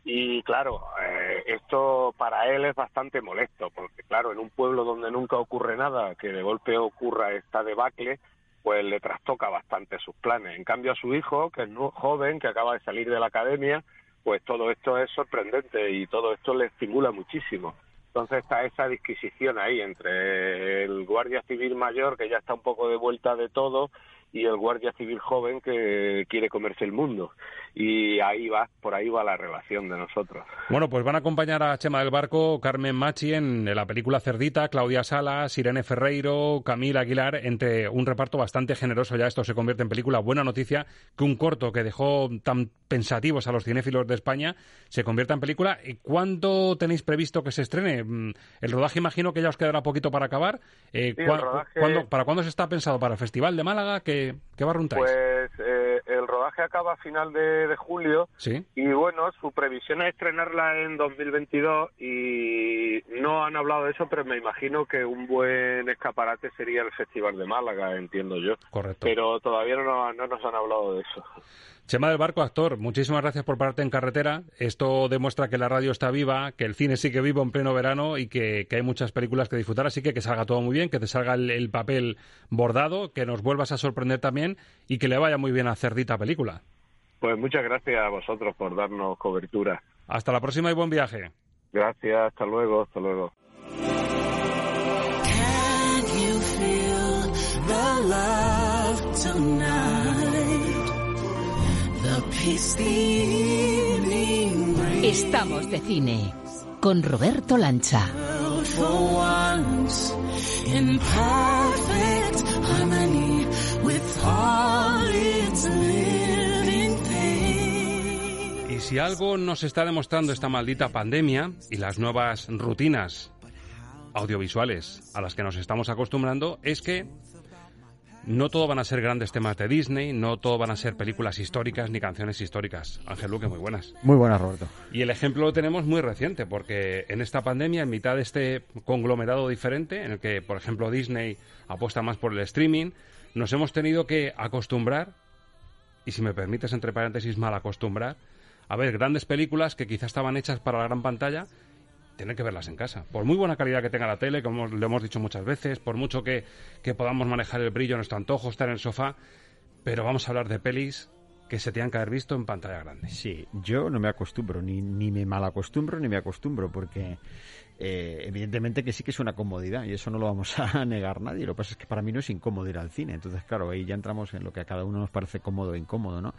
Y claro, eh, esto para él es bastante molesto, porque claro, en un pueblo donde nunca ocurre nada, que de golpe ocurra esta debacle, pues le trastoca bastante sus planes. En cambio a su hijo, que es joven, que acaba de salir de la academia, pues todo esto es sorprendente y todo esto le estimula muchísimo. Entonces está esa disquisición ahí entre el guardia civil mayor, que ya está un poco de vuelta de todo, y el guardia civil joven que quiere comerse el mundo. Y ahí va, por ahí va la relación de nosotros. Bueno, pues van a acompañar a Chema del Barco, Carmen Machi en la película Cerdita, Claudia Salas, Irene Ferreiro, Camila Aguilar, entre un reparto bastante generoso. Ya esto se convierte en película. Buena noticia que un corto que dejó tan pensativos a los cinéfilos de España se convierta en película. ¿Cuándo tenéis previsto que se estrene? Mm, el rodaje imagino que ya os quedará poquito para acabar. Eh, ¿Para cuándo se está pensado? ¿Para el Festival de Málaga? ¿Qué, qué barruntáis? Pues eh, el rodaje acaba a final de, julio. Sí. Y bueno, su previsión es estrenarla en 2022 y no han hablado de eso, pero me imagino que un buen escaparate sería el Festival de Málaga, entiendo yo. Correcto. Pero todavía no, no nos han hablado de eso. Chema del Barco, actor, muchísimas gracias por pararte en carretera. Esto demuestra que la radio está viva, que el cine sigue vivo en pleno verano y que, hay muchas películas que disfrutar. Así que que salga todo muy bien, que te salga el, papel bordado, que nos vuelvas a sorprender también y que le vaya muy bien a Cerdita película. Pues muchas gracias a vosotros por darnos cobertura. Hasta la próxima y buen viaje. Gracias, hasta luego, hasta luego. Estamos de cine con Roberto Lancha. Y si algo nos está demostrando esta maldita pandemia y las nuevas rutinas audiovisuales a las que nos estamos acostumbrando es que no todo van a ser grandes temas de Disney, no todo van a ser películas históricas ni canciones históricas. Ángel Luque, muy buenas. Muy buenas, Roberto. Y el ejemplo lo tenemos muy reciente, porque en esta pandemia, en mitad de este conglomerado diferente, en el que, por ejemplo, Disney apuesta más por el streaming, nos hemos tenido que acostumbrar, y si me permites, entre paréntesis, mal acostumbrar, a ver grandes películas que quizás estaban hechas para la gran pantalla tener que verlas en casa. Por muy buena calidad que tenga la tele, como lo hemos dicho muchas veces, por mucho que, podamos manejar el brillo a nuestro antojo, estar en el sofá, pero vamos a hablar de pelis que se tengan que haber visto en pantalla grande. Sí, yo no me acostumbro, ni, ni me malacostumbro ni me acostumbro, porque eh, evidentemente que sí que es una comodidad y eso no lo vamos a negar nadie. Lo que pasa es que para mí no es incómodo ir al cine. Entonces, claro, ahí ya entramos en lo que a cada uno nos parece cómodo e incómodo, ¿no?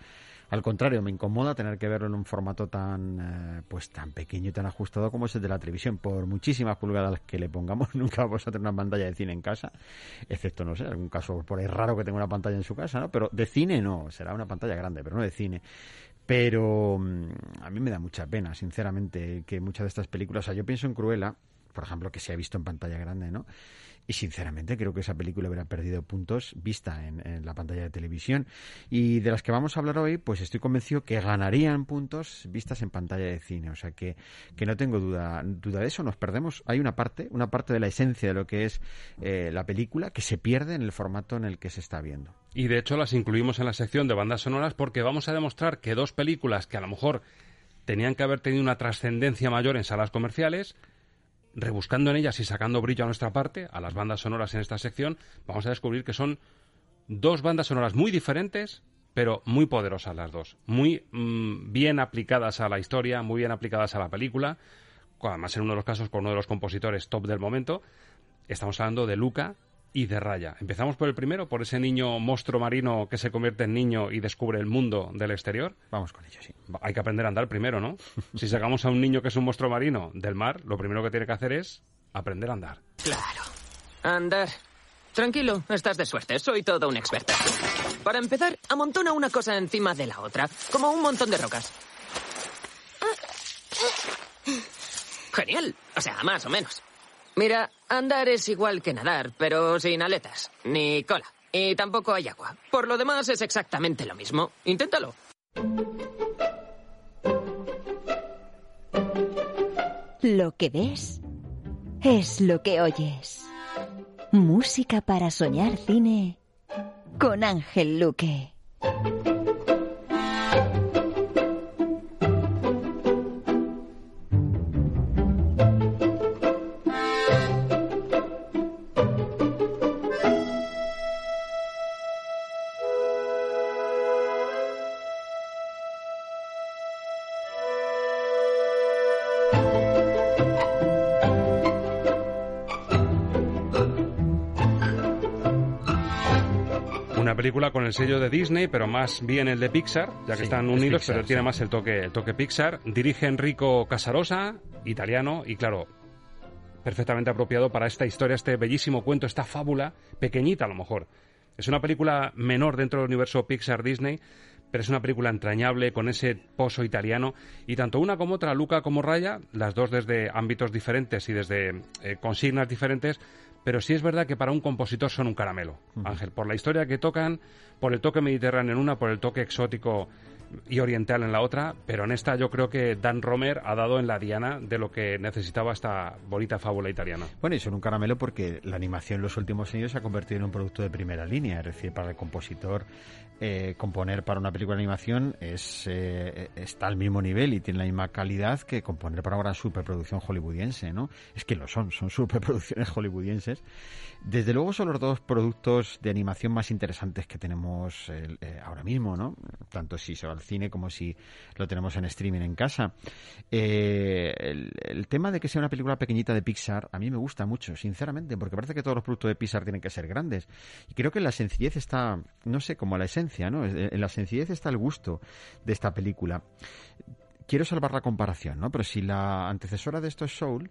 Al contrario, me incomoda tener que verlo en un formato tan eh, pues tan pequeño y tan ajustado como es el de la televisión. Por muchísimas pulgadas que le pongamos, nunca vamos a tener una pantalla de cine en casa, excepto, no sé, algún caso por ahí raro que tenga una pantalla en su casa, ¿no? Pero de cine no, será una pantalla grande, pero no de cine. Pero mm, a mí me da mucha pena, sinceramente, que muchas de estas películas, o sea, yo pienso en Cruella, por ejemplo, que se ha visto en pantalla grande, ¿no? Y sinceramente creo que esa película hubiera perdido puntos vista en, la pantalla de televisión. Y de las que vamos a hablar hoy, pues estoy convencido que ganarían puntos vistas en pantalla de cine. O sea que, que no tengo duda, duda de eso. Nos perdemos. Hay una parte, una parte de la esencia de lo que es eh, la película que se pierde en el formato en el que se está viendo. Y de hecho las incluimos en la sección de bandas sonoras porque vamos a demostrar que dos películas que a lo mejor tenían que haber tenido una trascendencia mayor en salas comerciales rebuscando en ellas y sacando brillo a nuestra parte, a las bandas sonoras en esta sección, vamos a descubrir que son dos bandas sonoras muy diferentes, pero muy poderosas las dos, muy mm, bien aplicadas a la historia, muy bien aplicadas a la película, además en uno de los casos con uno de los compositores top del momento. Estamos hablando de Luca y de Raya. Empezamos por el primero, por ese niño monstruo marino que se convierte en niño y descubre el mundo del exterior. Vamos con ello, sí. Hay que aprender a andar primero, ¿no? si sacamos a un niño que es un monstruo marino del mar, lo primero que tiene que hacer es aprender a andar. Claro. Andar. Tranquilo, estás de suerte, soy todo un experto. Para empezar, amontona una cosa encima de la otra, como un montón de rocas. Genial, o sea, más o menos. Mira, andar es igual que nadar, pero sin aletas, ni cola. Y tampoco hay agua. Por lo demás es exactamente lo mismo. Inténtalo. Lo que ves es lo que oyes. Música para soñar cine con Ángel Luque. Película con el sello de Disney, pero más bien el de Pixar, ya que están unidos, pero tiene más el toque, el toque Pixar. Dirige Enrico Casarosa, italiano, y claro, perfectamente apropiado para esta historia, este bellísimo cuento, esta fábula, pequeñita a lo mejor. Es una película menor dentro del universo Pixar Disney, pero es una película entrañable con ese pozo italiano y tanto una como otra, Luca como Raya, las dos desde ámbitos diferentes y desde eh, consignas diferentes, pero sí es verdad que para un compositor son un caramelo, Ángel, por la historia que tocan, por el toque mediterráneo en una, por el toque exótico y oriental en la otra, pero en esta yo creo que Dan Romer ha dado en la diana de lo que necesitaba esta bonita fábula italiana. Bueno, y son un caramelo porque la animación en los últimos años se ha convertido en un producto de primera línea, es decir, para el compositor eh, componer para una película de animación es, eh, está al mismo nivel y tiene la misma calidad que componer para una superproducción hollywoodiense, ¿no? Es que lo son, son superproducciones hollywoodienses. Desde luego son los dos productos de animación más interesantes que tenemos eh, ahora mismo, ¿no? Tanto si se va al cine como si lo tenemos en streaming en casa. el, el tema de que sea una película pequeñita de Pixar a mí me gusta mucho, sinceramente, porque parece que todos los productos de Pixar tienen que ser grandes. Y creo que la sencillez está, no sé, como la esencia en la sencillez está el gusto de esta película. Quiero salvar la comparación, ¿no? Pero si la antecesora de esto es Soul,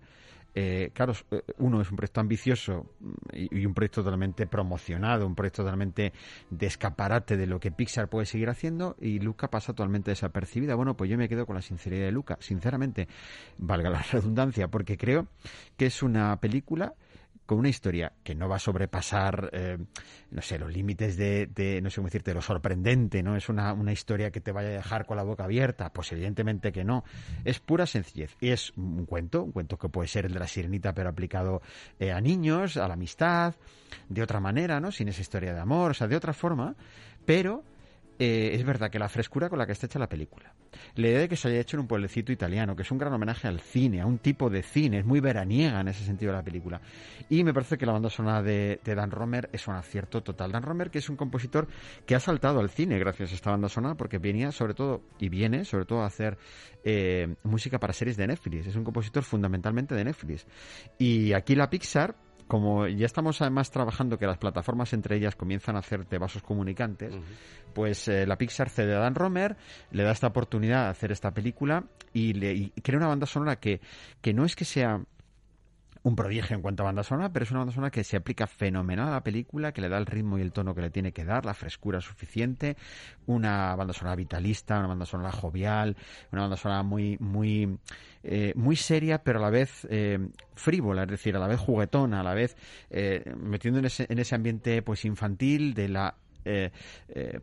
eh, claro, eh, uno es un proyecto ambicioso y, un proyecto totalmente promocionado, un proyecto totalmente de escaparate de lo que Pixar puede seguir haciendo y Luca pasa totalmente desapercibida. Bueno, pues yo me quedo con la sinceridad de Luca, sinceramente, valga la redundancia, porque creo que es una película con una historia que no va a sobrepasar, eh, no sé, los límites de, no sé cómo decirte, lo sorprendente, ¿no? Es una, una, historia que te vaya a dejar con la boca abierta, pues evidentemente que no. Es pura sencillez. Y es un cuento, un cuento que puede ser el de la sirenita, pero aplicado eh, a niños, a la amistad, de otra manera, ¿no? Sin esa historia de amor, o sea, de otra forma, pero eh, es verdad que la frescura con la que está hecha la película, la idea de que se haya hecho en un pueblecito italiano, que es un gran homenaje al cine, a un tipo de cine, es muy veraniega en ese sentido la película. Y me parece que la banda sonora de, Dan Romer es un acierto total. Dan Romer, que es un compositor que ha saltado al cine gracias a esta banda sonora, porque venía sobre todo, y viene sobre todo a hacer eh, música para series de Netflix. Es un compositor fundamentalmente de Netflix. Y aquí la Pixar como ya estamos además trabajando que las plataformas entre ellas comienzan a hacerte vasos comunicantes, pues eh, la Pixar cede a Dan Romer, le da esta oportunidad de hacer esta película y, le, y crea una banda sonora que, que no es que sea un prodigio en cuanto a banda sonora, pero es una banda sonora que se aplica fenomenal a la película, que le da el ritmo y el tono que le tiene que dar, la frescura suficiente, una banda sonora vitalista, una banda sonora jovial, una banda sonora muy, muy, eh, muy seria, pero a la vez eh, frívola, es decir, a la vez juguetona, a la vez eh, metiendo en ese, en ese ambiente pues infantil de la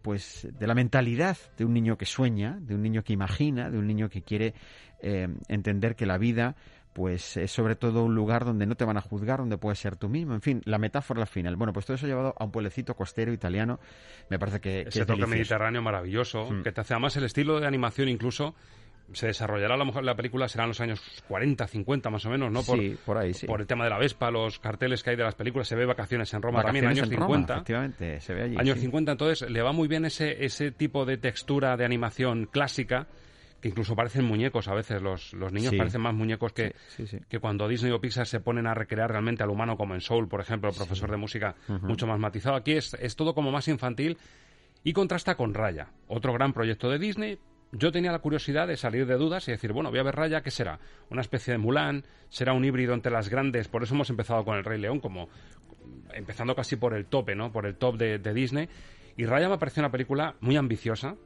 pues de la mentalidad de un niño que sueña, de un niño que imagina, de un niño que quiere entender que la vida pues es sobre todo un lugar donde no te van a juzgar, donde puedes ser tú mismo. En fin, la metáfora al final. Bueno, pues todo eso ha llevado a un pueblecito costero italiano. Me parece que. Ese toque mediterráneo maravilloso, mm. que te hace además el estilo de animación incluso. Se desarrollará a lo mejor la película será en los años 40, 50 más o menos, ¿no? Por, sí, por ahí, sí. Por el tema de la Vespa, los carteles que hay de las películas, se ve Vacaciones en Roma también, años 50. efectivamente, se ve allí. Años 50, entonces le va muy bien ese, ese tipo de textura de animación clásica que incluso parecen muñecos a veces. Los, los niños parecen más muñecos que, que cuando Disney o Pixar se ponen a recrear realmente al humano, como en Soul, por ejemplo, el profesor de música, mucho más matizado. Aquí es, es todo como más infantil y contrasta con Raya, otro gran proyecto de Disney, yo tenía la curiosidad de salir de dudas y decir, bueno, voy a ver Raya, ¿qué será? ¿Una especie de Mulan? ¿Será un híbrido entre las grandes? Por eso hemos empezado con El Rey León, como empezando casi por el tope, ¿no? Por el top de, de Disney. Y Raya me pareció una película muy ambiciosa,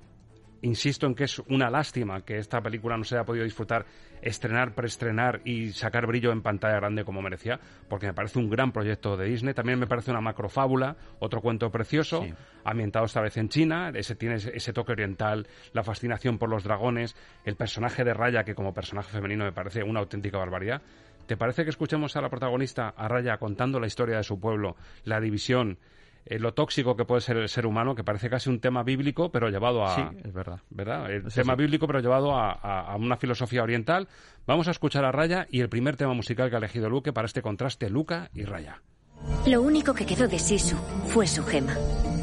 insisto en que es una lástima que esta película no se haya podido disfrutar, estrenar, preestrenar y sacar brillo en pantalla grande como merecía, porque me parece un gran proyecto de Disney. También me parece una macrofábula, otro cuento precioso, ambientado esta vez en China. Ese, tiene ese toque oriental, la fascinación por los dragones, el personaje de Raya, que como personaje femenino me parece una auténtica barbaridad. ¿Te parece que escuchemos a la protagonista, a Raya, contando la historia de su pueblo, la división, eh, lo tóxico que puede ser el ser humano, que parece casi un tema bíblico, pero llevado a... Sí, es verdad. ¿verdad? El tema bíblico, pero llevado a, una filosofía oriental. Vamos a escuchar a Raya y el primer tema musical que ha elegido Luque para este contraste, Luca y Raya. Lo único que quedó de Sisu fue su gema.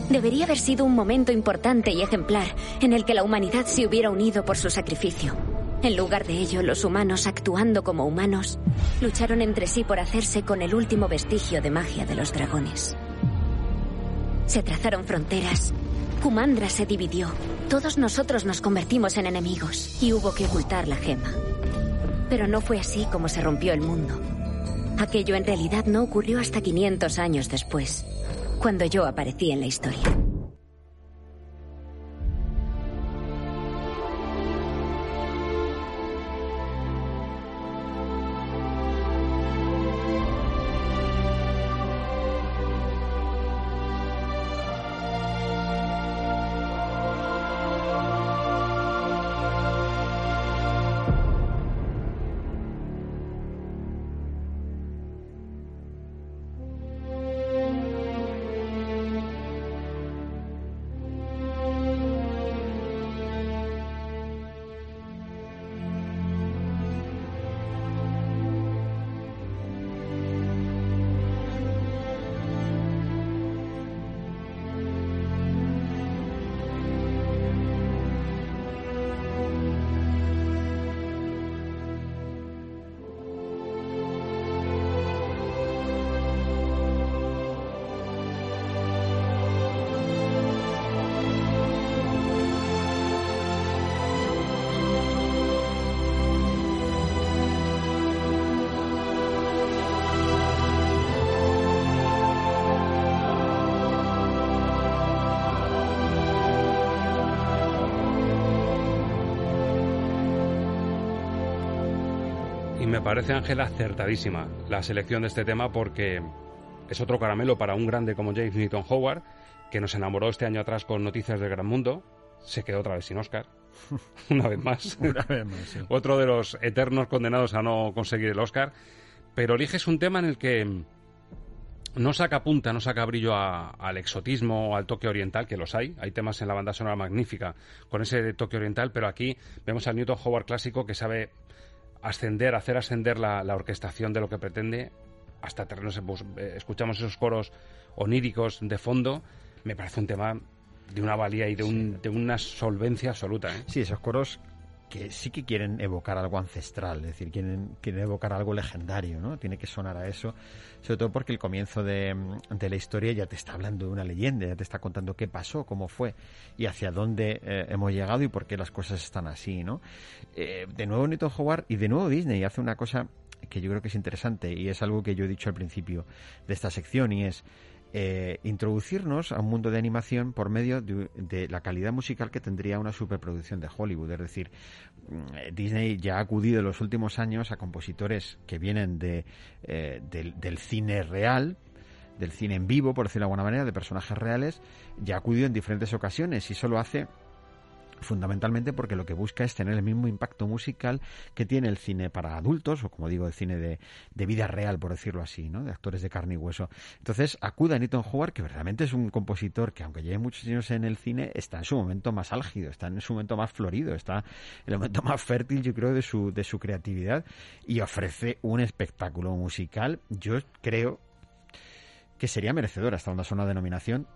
Debería haber sido un momento importante y ejemplar en el que la humanidad se hubiera unido por su sacrificio. En lugar de ello, los humanos, actuando como humanos, lucharon entre sí por hacerse con el último vestigio de magia de los dragones. Se trazaron fronteras. Kumandra se dividió. Todos nosotros nos convertimos en enemigos y hubo que ocultar la gema. Pero no fue así como se rompió el mundo. Aquello en realidad no ocurrió hasta 500 años después, cuando yo aparecí en la historia. Parece, Ángela, acertadísima la selección de este tema porque es otro caramelo para un grande como James Newton Howard, que nos enamoró este año atrás con Noticias del Gran Mundo. Se quedó otra vez sin Oscar. Una vez más. otro de los eternos condenados a no conseguir el Oscar. Pero eliges un tema en el que no saca punta, no saca brillo al exotismo o al toque oriental, que los hay. Hay temas en la banda sonora magnífica con ese toque oriental, pero aquí vemos al Newton Howard clásico que sabe ascender, hacer ascender la, orquestación de lo que pretende hasta terrenos. Pues, eh, escuchamos esos coros oníricos de fondo. Me parece un tema de una valía y de, un, de una solvencia absoluta. ¿eh? Sí, esos coros que sí que quieren evocar algo ancestral, es decir, quieren, quieren evocar algo legendario, ¿no? Tiene que sonar a eso, sobre todo porque el comienzo de, de, la historia ya te está hablando de una leyenda, ya te está contando qué pasó, cómo fue y hacia dónde eh, hemos llegado y por qué las cosas están así, ¿no? Eh, de nuevo Newton Howard y de nuevo Disney hace una cosa que yo creo que es interesante y es algo que yo he dicho al principio de esta sección y es eh, introducirnos a un mundo de animación por medio de, la calidad musical que tendría una superproducción de Hollywood. Es decir, mm, Disney ya ha acudido en los últimos años a compositores que vienen de, eh, del, cine real, del cine en vivo, por decirlo de alguna manera, de personajes reales, ya ha acudido en diferentes ocasiones y solo hace fundamentalmente porque lo que busca es tener el mismo impacto musical que tiene el cine para adultos, o como digo, el cine de, vida real, por decirlo así, ¿no? de actores de carne y hueso. Entonces acude a Newton Howard, que realmente es un compositor que, aunque lleve muchos años en el cine, está en su momento más álgido, está en su momento más florido, está en el momento más fértil, yo creo, de su, de su creatividad y ofrece un espectáculo musical, yo creo que sería merecedora esta onda sonora denominación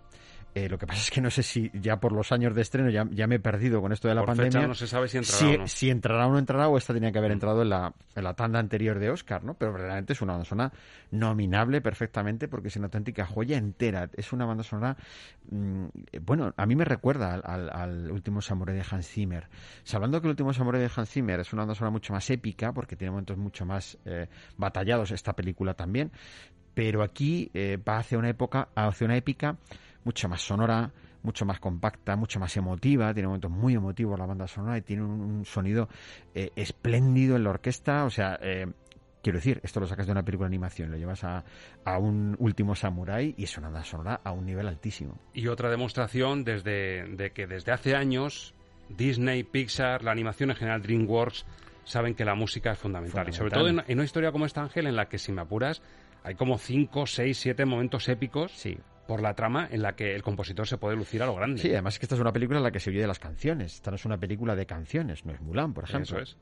eh, lo que pasa es que no sé si ya por los años de estreno ya, me he perdido con esto de la pandemia. no se sabe si entrará o no. Si entrará o no entrará, o esta tenía que haber mm. entrado en la, en la tanda anterior de Oscar, ¿no? Pero realmente es una banda sonora nominable perfectamente porque es una auténtica joya entera. Es una banda sonora, mm, bueno, a mí me recuerda al, último Samurai de Hans Zimmer. Sabiendo que el último Samurai de Hans Zimmer es una banda sonora mucho más épica porque tiene momentos mucho más eh, batallados esta película también, pero aquí eh, va hacia una época, hacia una épica mucho más sonora, mucho más compacta, mucho más emotiva, tiene momentos muy emotivos la banda sonora y tiene un, sonido eh, espléndido en la orquesta, o sea, eh, quiero decir, esto lo sacas de una película de animación, lo llevas a, a un último samurai y es una banda sonora a un nivel altísimo. Y otra demostración desde de que desde hace años Disney, Pixar, la animación en general, DreamWorks, saben que la música es fundamental. Y sobre todo en, en, una historia como esta, Ángel, en la que, si me apuras, hay como 5, 6, 7 momentos épicos. Sí por la trama en la que el compositor se puede lucir a lo grande. Sí, además es que esta es una película en la que se vive de las canciones. Esta no es una película de canciones, no es Mulan, por ejemplo. Eso es.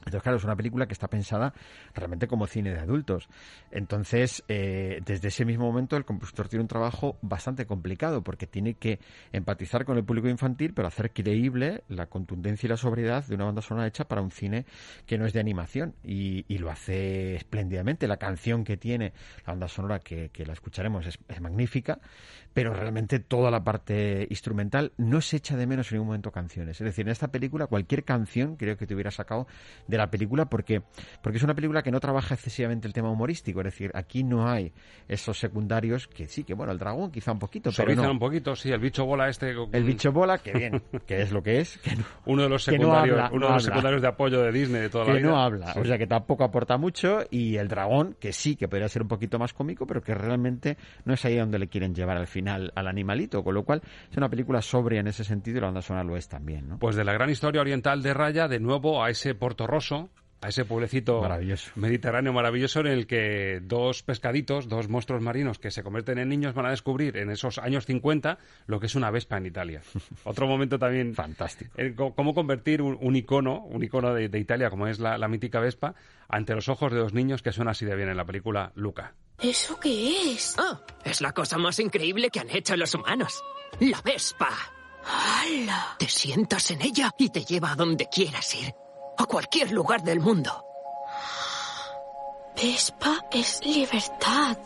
Entonces, claro, es una película que está pensada realmente como cine de adultos. Entonces, eh, desde ese mismo momento, el compositor tiene un trabajo bastante complicado porque tiene que empatizar con el público infantil, pero hacer creíble la contundencia y la sobriedad de una banda sonora hecha para un cine que no es de animación. Y, lo hace espléndidamente. La canción que tiene, la banda sonora que, la escucharemos, es, es magnífica, pero realmente toda la parte instrumental no se echa de menos en ningún momento canciones. Es decir, en esta película, cualquier canción creo que te hubiera sacado de la película porque, porque es una película que no trabaja excesivamente el tema humorístico, es decir, aquí no hay esos secundarios que sí, que bueno, el dragón quizá un poquito, pero no. un poquito, sí, el bicho bola este. El bicho bola, que bien, que es lo que es. Que uno de los secundarios, uno de los secundarios de apoyo de Disney de toda la vida. Que no habla, o sea que tampoco aporta mucho y el dragón, que sí, que podría ser un poquito más cómico, pero que realmente no es ahí donde le quieren llevar al final al animalito, con lo cual es una película sobria en ese sentido y la banda sonora lo es también, ¿no? Pues de la gran historia oriental de Raya, de nuevo a ese Porto Rosso, a ese pueblecito mediterráneo maravilloso en el que dos pescaditos, dos monstruos marinos que se convierten en niños van a descubrir en esos años 50 lo que es una vespa en Italia. Otro momento también fantástico. cómo convertir un, icono, un icono de, Italia como es la, mítica vespa ante los ojos de dos niños que suena así de bien en la película Luca. ¿Eso qué es? Ah, es la cosa más increíble que han hecho los humanos. La vespa. ¡Hala! Te sientas en ella y te lleva a donde quieras ir a cualquier lugar del mundo. Vespa es libertad.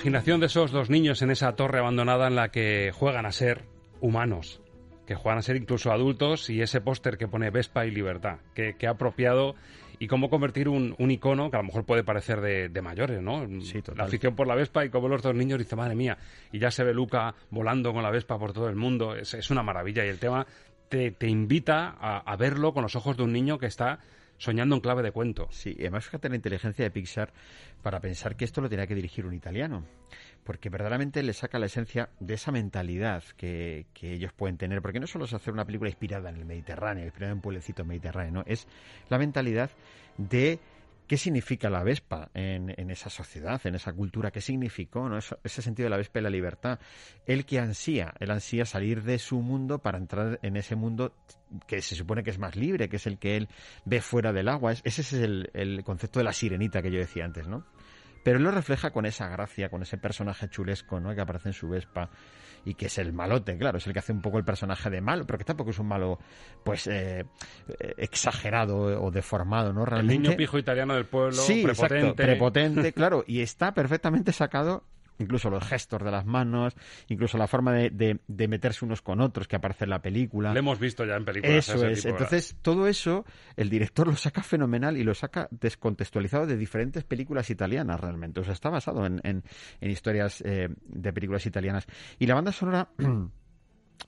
Imaginación de esos dos niños en esa torre abandonada en la que juegan a ser humanos, que juegan a ser incluso adultos, y ese póster que pone Vespa y Libertad, que, ha apropiado y cómo convertir un, icono que a lo mejor puede parecer de, mayores, ¿no? Sí, La afición por la Vespa y como los dos niños dice, madre mía, y ya se ve Luca volando con la Vespa por todo el mundo, es, una maravilla. Y el tema te, invita a verlo con los ojos de un niño que está soñando en clave de cuento. Sí, además fíjate la inteligencia de Pixar para pensar que esto lo tenía que dirigir un italiano, porque verdaderamente le saca la esencia de esa mentalidad que, que ellos pueden tener, porque no solo es hacer una película inspirada en el Mediterráneo, inspirada en un pueblecito mediterráneo, es la mentalidad de ¿Qué significa la Vespa en, esa sociedad, en esa cultura? ¿Qué significó ¿no? ese sentido de la Vespa y la libertad? El que ansía, él ansía salir de su mundo para entrar en ese mundo que se supone que es más libre, que es el que él ve fuera del agua. Ese es el, el concepto de la sirenita que yo decía antes, ¿no? Pero él lo refleja con esa gracia, con ese personaje chulesco, ¿no? Que aparece en su Vespa y que es el malote, claro, es el que hace un poco el personaje de malo, pero que tampoco es un malo, pues, eh, exagerado o deformado, ¿no? Realmente. El niño pijo italiano del pueblo, sí, prepotente. prepotente, claro, y está perfectamente sacado incluso los gestos de las manos, incluso la forma de, de, meterse unos con otros que aparece en la película. Lo hemos visto ya en películas. Eso es. Entonces, todo eso, el director lo saca fenomenal y lo saca descontextualizado de diferentes películas italianas realmente. O sea, está basado en, en, historias eh, de películas italianas. Y la banda sonora...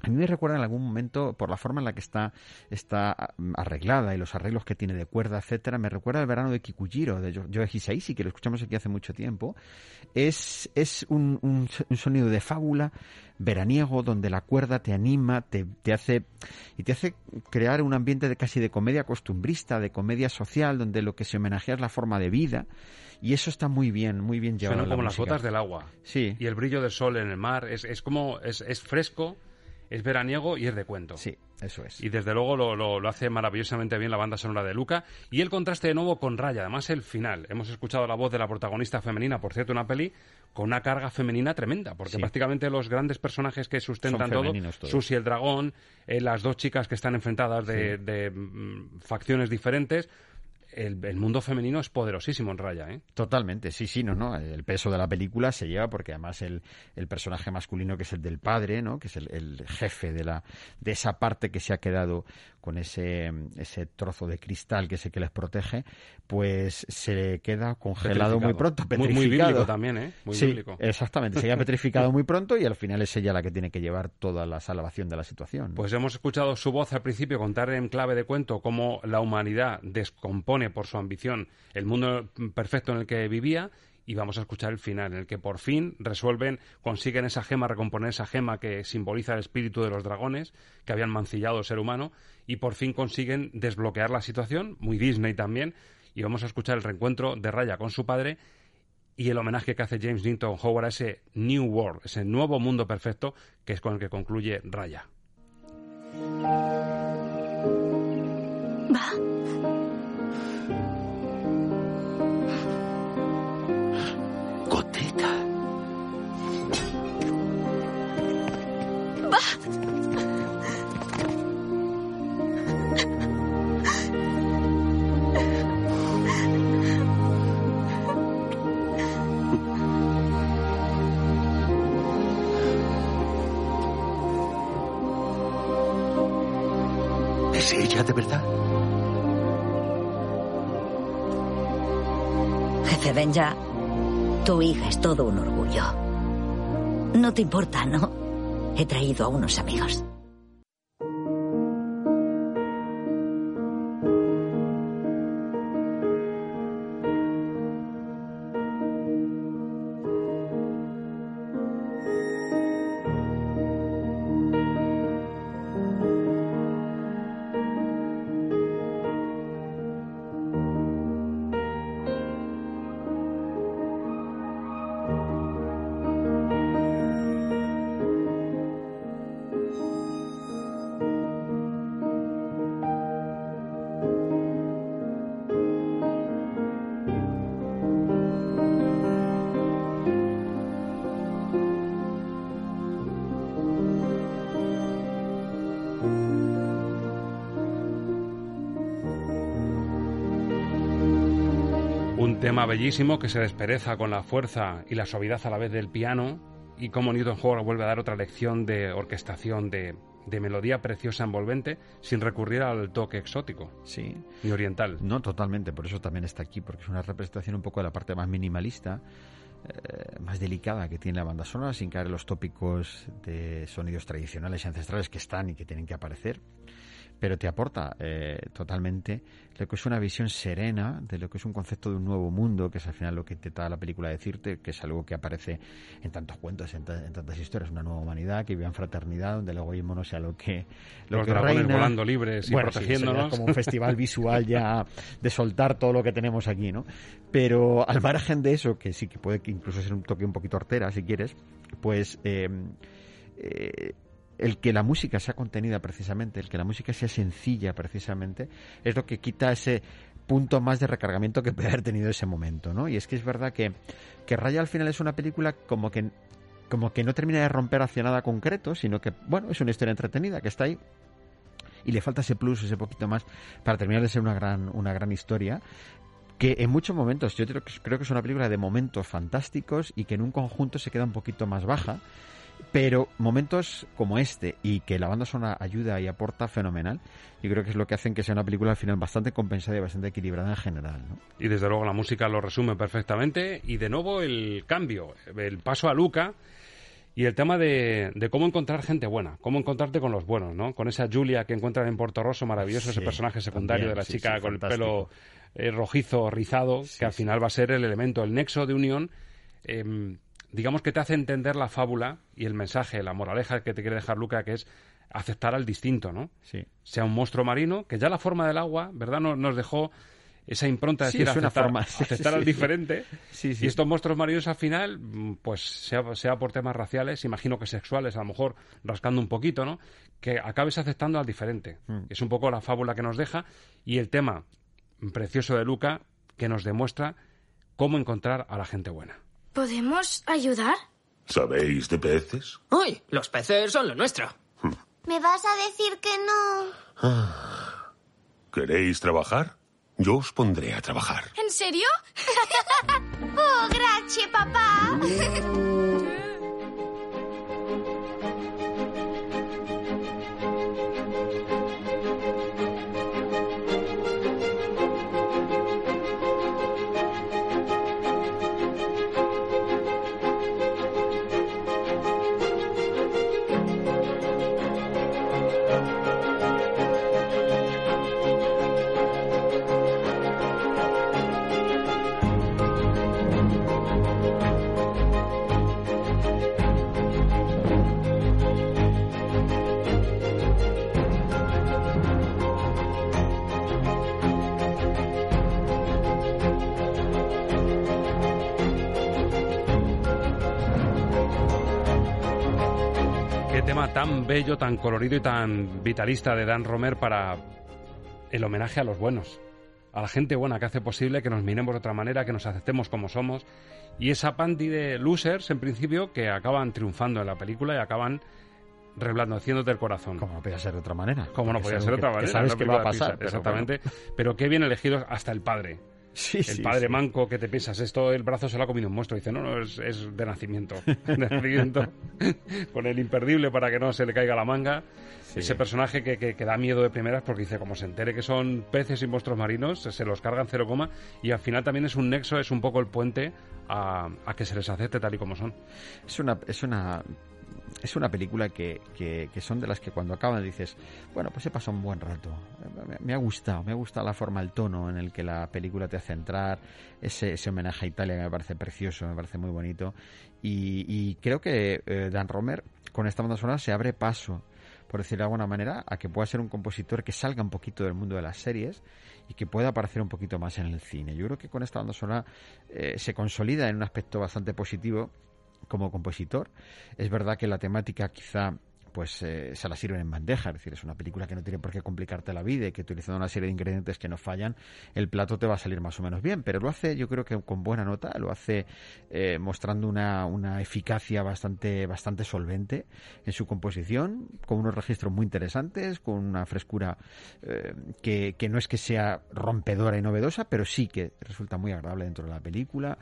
A mí me recuerda en algún momento, por la forma en la que está, está arreglada y los arreglos que tiene de cuerda, etcétera, me recuerda el verano de Kikujiro, de Joe Hisaishi, que lo escuchamos aquí hace mucho tiempo. Es, es un, un, sonido de fábula veraniego donde la cuerda te anima, te, te, hace y te hace crear un ambiente de casi de comedia costumbrista, de comedia social, donde lo que se homenajea es la forma de vida. Y eso está muy bien, muy bien llevado. Suena como las gotas del agua. Sí. Y el brillo del sol en el mar. Es, es como, es, es fresco es veraniego y es de cuento. Sí, eso es. Y desde luego lo, lo, hace maravillosamente bien la banda sonora de Luca. Y el contraste de nuevo con Raya, además el final. Hemos escuchado la voz de la protagonista femenina, por cierto, una peli con una carga femenina tremenda, porque prácticamente los grandes personajes que sustentan todo, Susi el dragón, eh, las dos chicas que están enfrentadas de, de mm, facciones diferentes, el, mundo femenino es poderosísimo en Raya, ¿eh? Totalmente, sí, sí, no, no. El peso de la película se lleva porque además el, el personaje masculino que es el del padre, ¿no? Que es el, el, jefe de la de esa parte que se ha quedado con ese ese trozo de cristal que sé que les protege, pues se queda congelado muy pronto, petrificado. Muy, bíblico también, ¿eh? Muy sí, bíblico. Exactamente, se queda petrificado muy pronto y al final es ella la que tiene que llevar toda la salvación de la situación. Pues hemos escuchado su voz al principio contar en clave de cuento cómo la humanidad descompone por su ambición el mundo perfecto en el que vivía y vamos a escuchar el final, en el que por fin resuelven, consiguen esa gema, recomponer esa gema que simboliza el espíritu de los dragones que habían mancillado al ser humano y por fin consiguen desbloquear la situación, muy Disney también, y vamos a escuchar el reencuentro de Raya con su padre y el homenaje que hace James Newton Howard a ese New World, ese nuevo mundo perfecto que es con el que concluye Raya. Va. De verdad? Jefe Benja, tu hija es todo un orgullo. No te importa, ¿no? He traído a unos amigos. Tema bellísimo que se despereza con la fuerza y la suavidad a la vez del piano y cómo Newton Howard vuelve a dar otra lección de orquestación de, de melodía preciosa envolvente sin recurrir al toque exótico sí. y oriental. No, totalmente, por eso también está aquí, porque es una representación un poco de la parte más minimalista, eh, más delicada que tiene la banda sonora, sin caer en los tópicos de sonidos tradicionales y ancestrales que están y que tienen que aparecer pero te aporta eh, totalmente lo que es una visión serena de lo que es un concepto de un nuevo mundo, que es al final lo que intenta la película decirte, que es algo que aparece en tantos cuentos, en, tantas historias, una nueva humanidad que vive en fraternidad, donde el egoísmo no sea lo que lo Los dragones volando libres y protegiéndonos. como un festival visual ya de soltar todo lo que tenemos aquí, ¿no? Pero al margen de eso, que sí que puede incluso ser un toque un poquito hortera, si quieres, pues... Eh, eh, el que la música sea contenida precisamente, el que la música sea sencilla precisamente, es lo que quita ese punto más de recargamiento que puede haber tenido ese momento, ¿no? Y es que es verdad que, que Raya al final es una película como que como que no termina de romper hacia nada concreto, sino que, bueno, es una historia entretenida que está ahí y le falta ese plus, ese poquito más para terminar de ser una gran, una gran historia que en muchos momentos, yo creo que, creo que es una película de momentos fantásticos y que en un conjunto se queda un poquito más baja pero momentos como este y que la banda sonora ayuda y aporta fenomenal, yo creo que es lo que hacen que sea una película al final bastante compensada y bastante equilibrada en general. ¿no? Y desde luego la música lo resume perfectamente. Y de nuevo el cambio, el paso a Luca y el tema de, cómo encontrar gente buena, cómo encontrarte con los buenos, ¿no? Con esa Julia que encuentran en Porto Rosso, maravilloso ese personaje secundario de la chica con el pelo eh, rojizo, rizado, que al final va a ser el elemento, el nexo de unión. Em, digamos que te hace entender la fábula y el mensaje, la moraleja que te quiere dejar Luca, que es aceptar al distinto, ¿no? Sí. Sea un monstruo marino, que ya la forma del agua, ¿verdad? Nos, nos dejó esa impronta de decir aceptar, aceptar al diferente. y estos monstruos marinos al final, pues sea, sea por temas raciales, imagino que sexuales, a lo mejor rascando un poquito, ¿no? Que acabes aceptando al diferente. Mm. Es un poco la fábula que nos deja y el tema precioso de Luca que nos demuestra cómo encontrar a la gente buena. ¿Podemos ayudar? ¿Sabéis de peces? Uy, los peces son lo nuestro. ¿Me vas a decir que no? ¿Queréis trabajar? Yo os pondré a trabajar. ¿En serio? oh, gracias, papá. tan bello, tan colorido y tan vitalista de Dan Romer para el homenaje a los buenos, a la gente buena que hace posible que nos miremos de otra manera, que nos aceptemos como somos. Y esa panty de losers, en principio, que acaban triunfando en la película y acaban reblandeciéndote el corazón. Como no podía ser de otra manera. Como no podía ser de otra manera. sabes que va a pasar. exactamente. Pero qué bien elegidos hasta el padre el padre manco que te piensas, esto el brazo se lo ha comido un monstruo. Dice, no, no, es, de nacimiento. De nacimiento. Con el imperdible para que no se le caiga la manga. Ese personaje que, que, da miedo de primeras porque dice, como se entere que son peces y monstruos marinos, se los cargan cero coma y al final también es un nexo, es un poco el puente a, a que se les acepte tal y como son. Es una, es una es una película que, que, son de las que cuando acaban dices, bueno, pues he pasado un buen rato. Me, ha gustado, me ha gustado la forma, el tono en el que la película te hace entrar, ese, ese homenaje a Italia que me parece precioso, me parece muy bonito. Y, creo que eh, Dan Romer, con esta banda sonora, se abre paso, por decirlo de alguna manera, a que pueda ser un compositor que salga un poquito del mundo de las series y que pueda aparecer un poquito más en el cine. Yo creo que con esta banda sonora eh, se consolida en un aspecto bastante positivo como compositor. Es verdad que la temática quizá pues eh, se la sirven en bandeja. Es decir, es una película que no tiene por qué complicarte la vida y que utilizando una serie de ingredientes que no fallan, el plato te va a salir más o menos bien. Pero lo hace, yo creo que con buena nota, lo hace eh, mostrando una, una, eficacia bastante, bastante solvente en su composición, con unos registros muy interesantes, con una frescura eh, que, que, no es que sea rompedora y novedosa, pero sí que resulta muy agradable dentro de la película.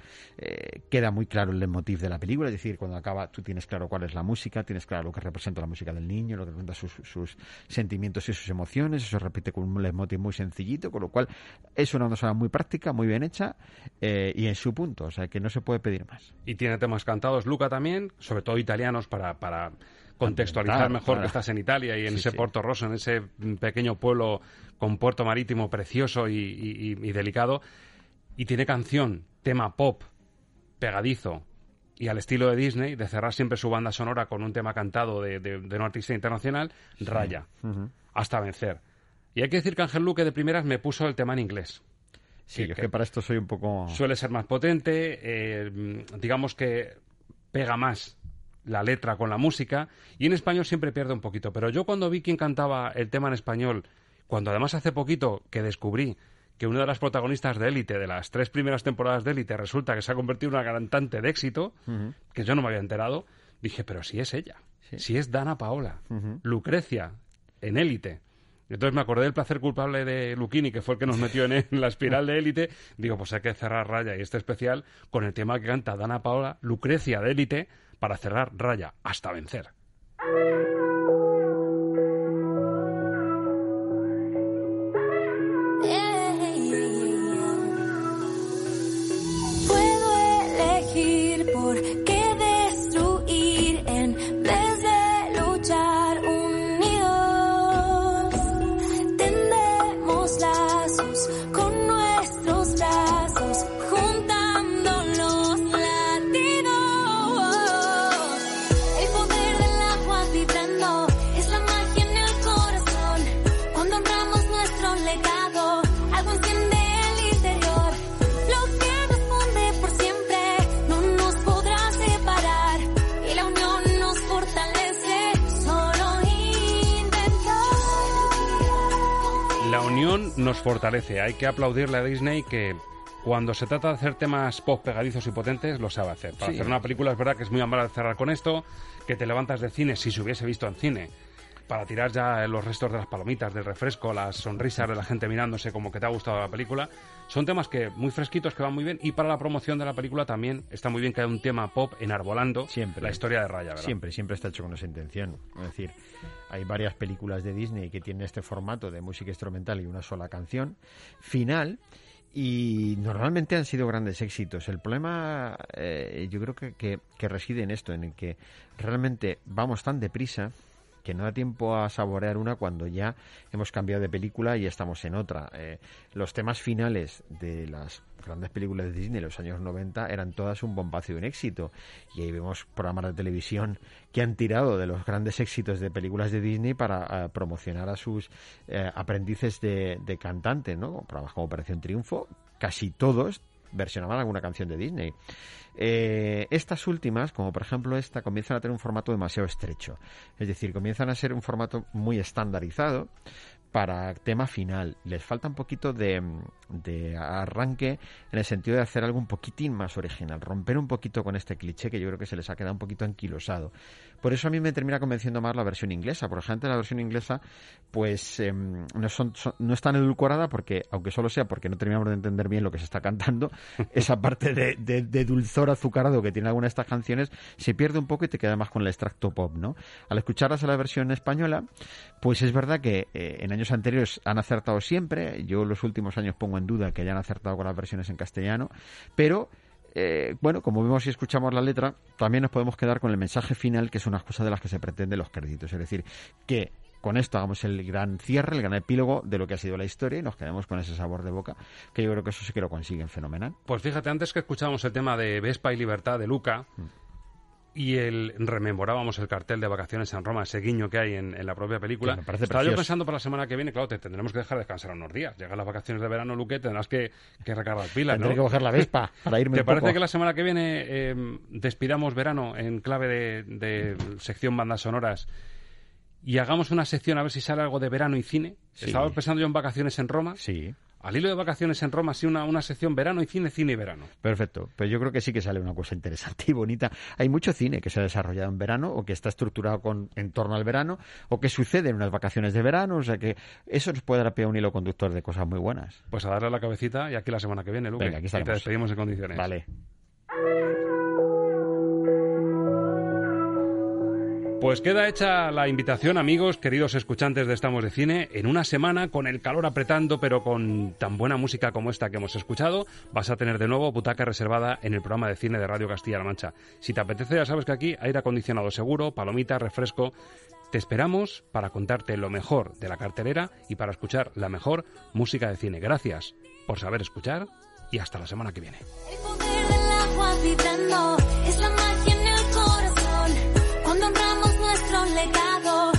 queda muy claro el leitmotiv de la película, es decir, cuando acaba tú tienes claro cuál es la música, tienes claro lo que representa la música del niño, lo que cuenta sus, sus sentimientos y sus emociones, eso se repite con un leitmotiv muy sencillito, con lo cual es una cosa muy práctica, muy bien hecha eh, y en su punto, o sea que no se puede pedir más. Y tiene temas cantados, Luca también, sobre todo italianos para, para contextualizar mejor que estás en Italia y en ese Porto Rosso, en ese pequeño pueblo con puerto marítimo precioso y delicado. Y tiene canción, tema pop, pegadizo, y al estilo de Disney, de cerrar siempre su banda sonora con un tema cantado de, de, un artista internacional, raya, hasta vencer. Y hay que decir que Ángel Luque de primeras me puso el tema en inglés. Sí, que, que para esto soy un poco... Suele ser más potente, eh, digamos que pega más la letra con la música, y en español siempre pierde un poquito. Pero yo cuando vi quién cantaba el tema en español, cuando además hace poquito que descubrí que una de las protagonistas de Élite, de las tres primeras temporadas de Élite, resulta que se ha convertido en una cantante de éxito, que yo no me había enterado, dije, pero si es ella, si es Dana Paola, Lucrecia, en Élite. Entonces me acordé del placer culpable de Luchini, que fue el que nos metió en, la espiral de élite. Digo, pues hay que cerrar raya y este especial con el tema que canta Dana Paola, Lucrecia de élite, para cerrar raya hasta vencer. Nos fortalece. Hay que aplaudirle a Disney que cuando se trata de hacer temas pop pegadizos y potentes, lo sabe hacer. Para hacer una película es verdad que es muy amable cerrar con esto, que te levantas de cine si se hubiese visto en cine. Para tirar ya los restos de las palomitas, del refresco, las sonrisas de la gente mirándose como que te ha gustado la película. Son temas que muy fresquitos, que van muy bien. Y para la promoción de la película también está muy bien que haya un tema pop enarbolando siempre. la historia de Raya, ¿verdad? Siempre, siempre está hecho con esa intención. Es decir, hay varias películas de Disney que tienen este formato de música instrumental y una sola canción final y normalmente han sido grandes éxitos. El problema eh, yo creo que, que, que, reside en esto, en el que realmente vamos tan deprisa no da tiempo a saborear una cuando ya hemos cambiado de película y estamos en otra. Eh, los temas finales de las grandes películas de Disney de los años 90 eran todas un bombazo y un éxito. Y ahí vemos programas de televisión que han tirado de los grandes éxitos de películas de Disney para eh, promocionar a sus eh, aprendices de, de cantante, ¿no? Programas como Operación Triunfo, casi todos versionaban alguna canción de Disney. Eh, estas últimas, como por ejemplo esta, comienzan a tener un formato demasiado estrecho. Es decir, comienzan a ser un formato muy estandarizado para tema final. Les falta un poquito de, de, arranque en el sentido de hacer algo un poquitín más original, romper un poquito con este cliché que yo creo que se les ha quedado un poquito anquilosado. Por eso a mí me termina convenciendo más la versión inglesa. Por ejemplo, la versión inglesa, pues eh, no, son, son, no es tan edulcorada porque, aunque solo sea porque no terminamos de entender bien lo que se está cantando, esa parte de, de, de, dulzor azucarado que tiene alguna de estas canciones se pierde un poco y te queda más con el extracto pop, ¿no? Al escucharlas a la versión española, pues es verdad que eh, en años anteriores han acertado siempre. Yo los últimos años pongo en duda que hayan acertado con las versiones en castellano, pero eh, bueno, como vemos y escuchamos la letra, también nos podemos quedar con el mensaje final, que es una cosa de las que se pretende los créditos. Es decir, que con esto hagamos el gran cierre, el gran epílogo de lo que ha sido la historia y nos quedemos con ese sabor de boca, que yo creo que eso sí que lo consiguen fenomenal. Pues fíjate, antes que escuchábamos el tema de Vespa y Libertad de Luca, mm y el rememorábamos el cartel de vacaciones en Roma, ese guiño que hay en, en la propia película. Estaba precioso. yo pensando para la semana que viene, claro, te tendremos que dejar descansar unos días. Llegan las vacaciones de verano, Luque, tendrás que, que recargar pilas, Tendré ¿no? que coger la Vespa para irme ¿Te un parece poco. que la semana que viene eh, despidamos verano en clave de, de sección bandas sonoras y hagamos una sección a ver si sale algo de verano y cine? Sí. Estaba pensando yo en vacaciones en Roma. Sí. Al hilo de vacaciones en Roma, sí, una, una sección verano y cine, cine y verano. Perfecto, pero yo creo que sí que sale una cosa interesante y bonita. Hay mucho cine que se ha desarrollado en verano o que está estructurado con, en torno al verano o que sucede en unas vacaciones de verano, o sea que eso nos puede dar pie a un hilo conductor de cosas muy buenas. Pues a darle a la cabecita y aquí la semana que viene, Luque. Venga, aquí y te despedimos en condiciones. Vale. Pues queda hecha la invitación, amigos, queridos escuchantes de Estamos de Cine. En una semana, con el calor apretando, pero con tan buena música como esta que hemos escuchado, vas a tener de nuevo butaca reservada en el programa de cine de Radio Castilla-La Mancha. Si te apetece, ya sabes que aquí aire acondicionado seguro, palomitas, refresco. Te esperamos para contarte lo mejor de la cartelera y para escuchar la mejor música de cine. Gracias por saber escuchar y hasta la semana que viene. agua vibrando, es la legado,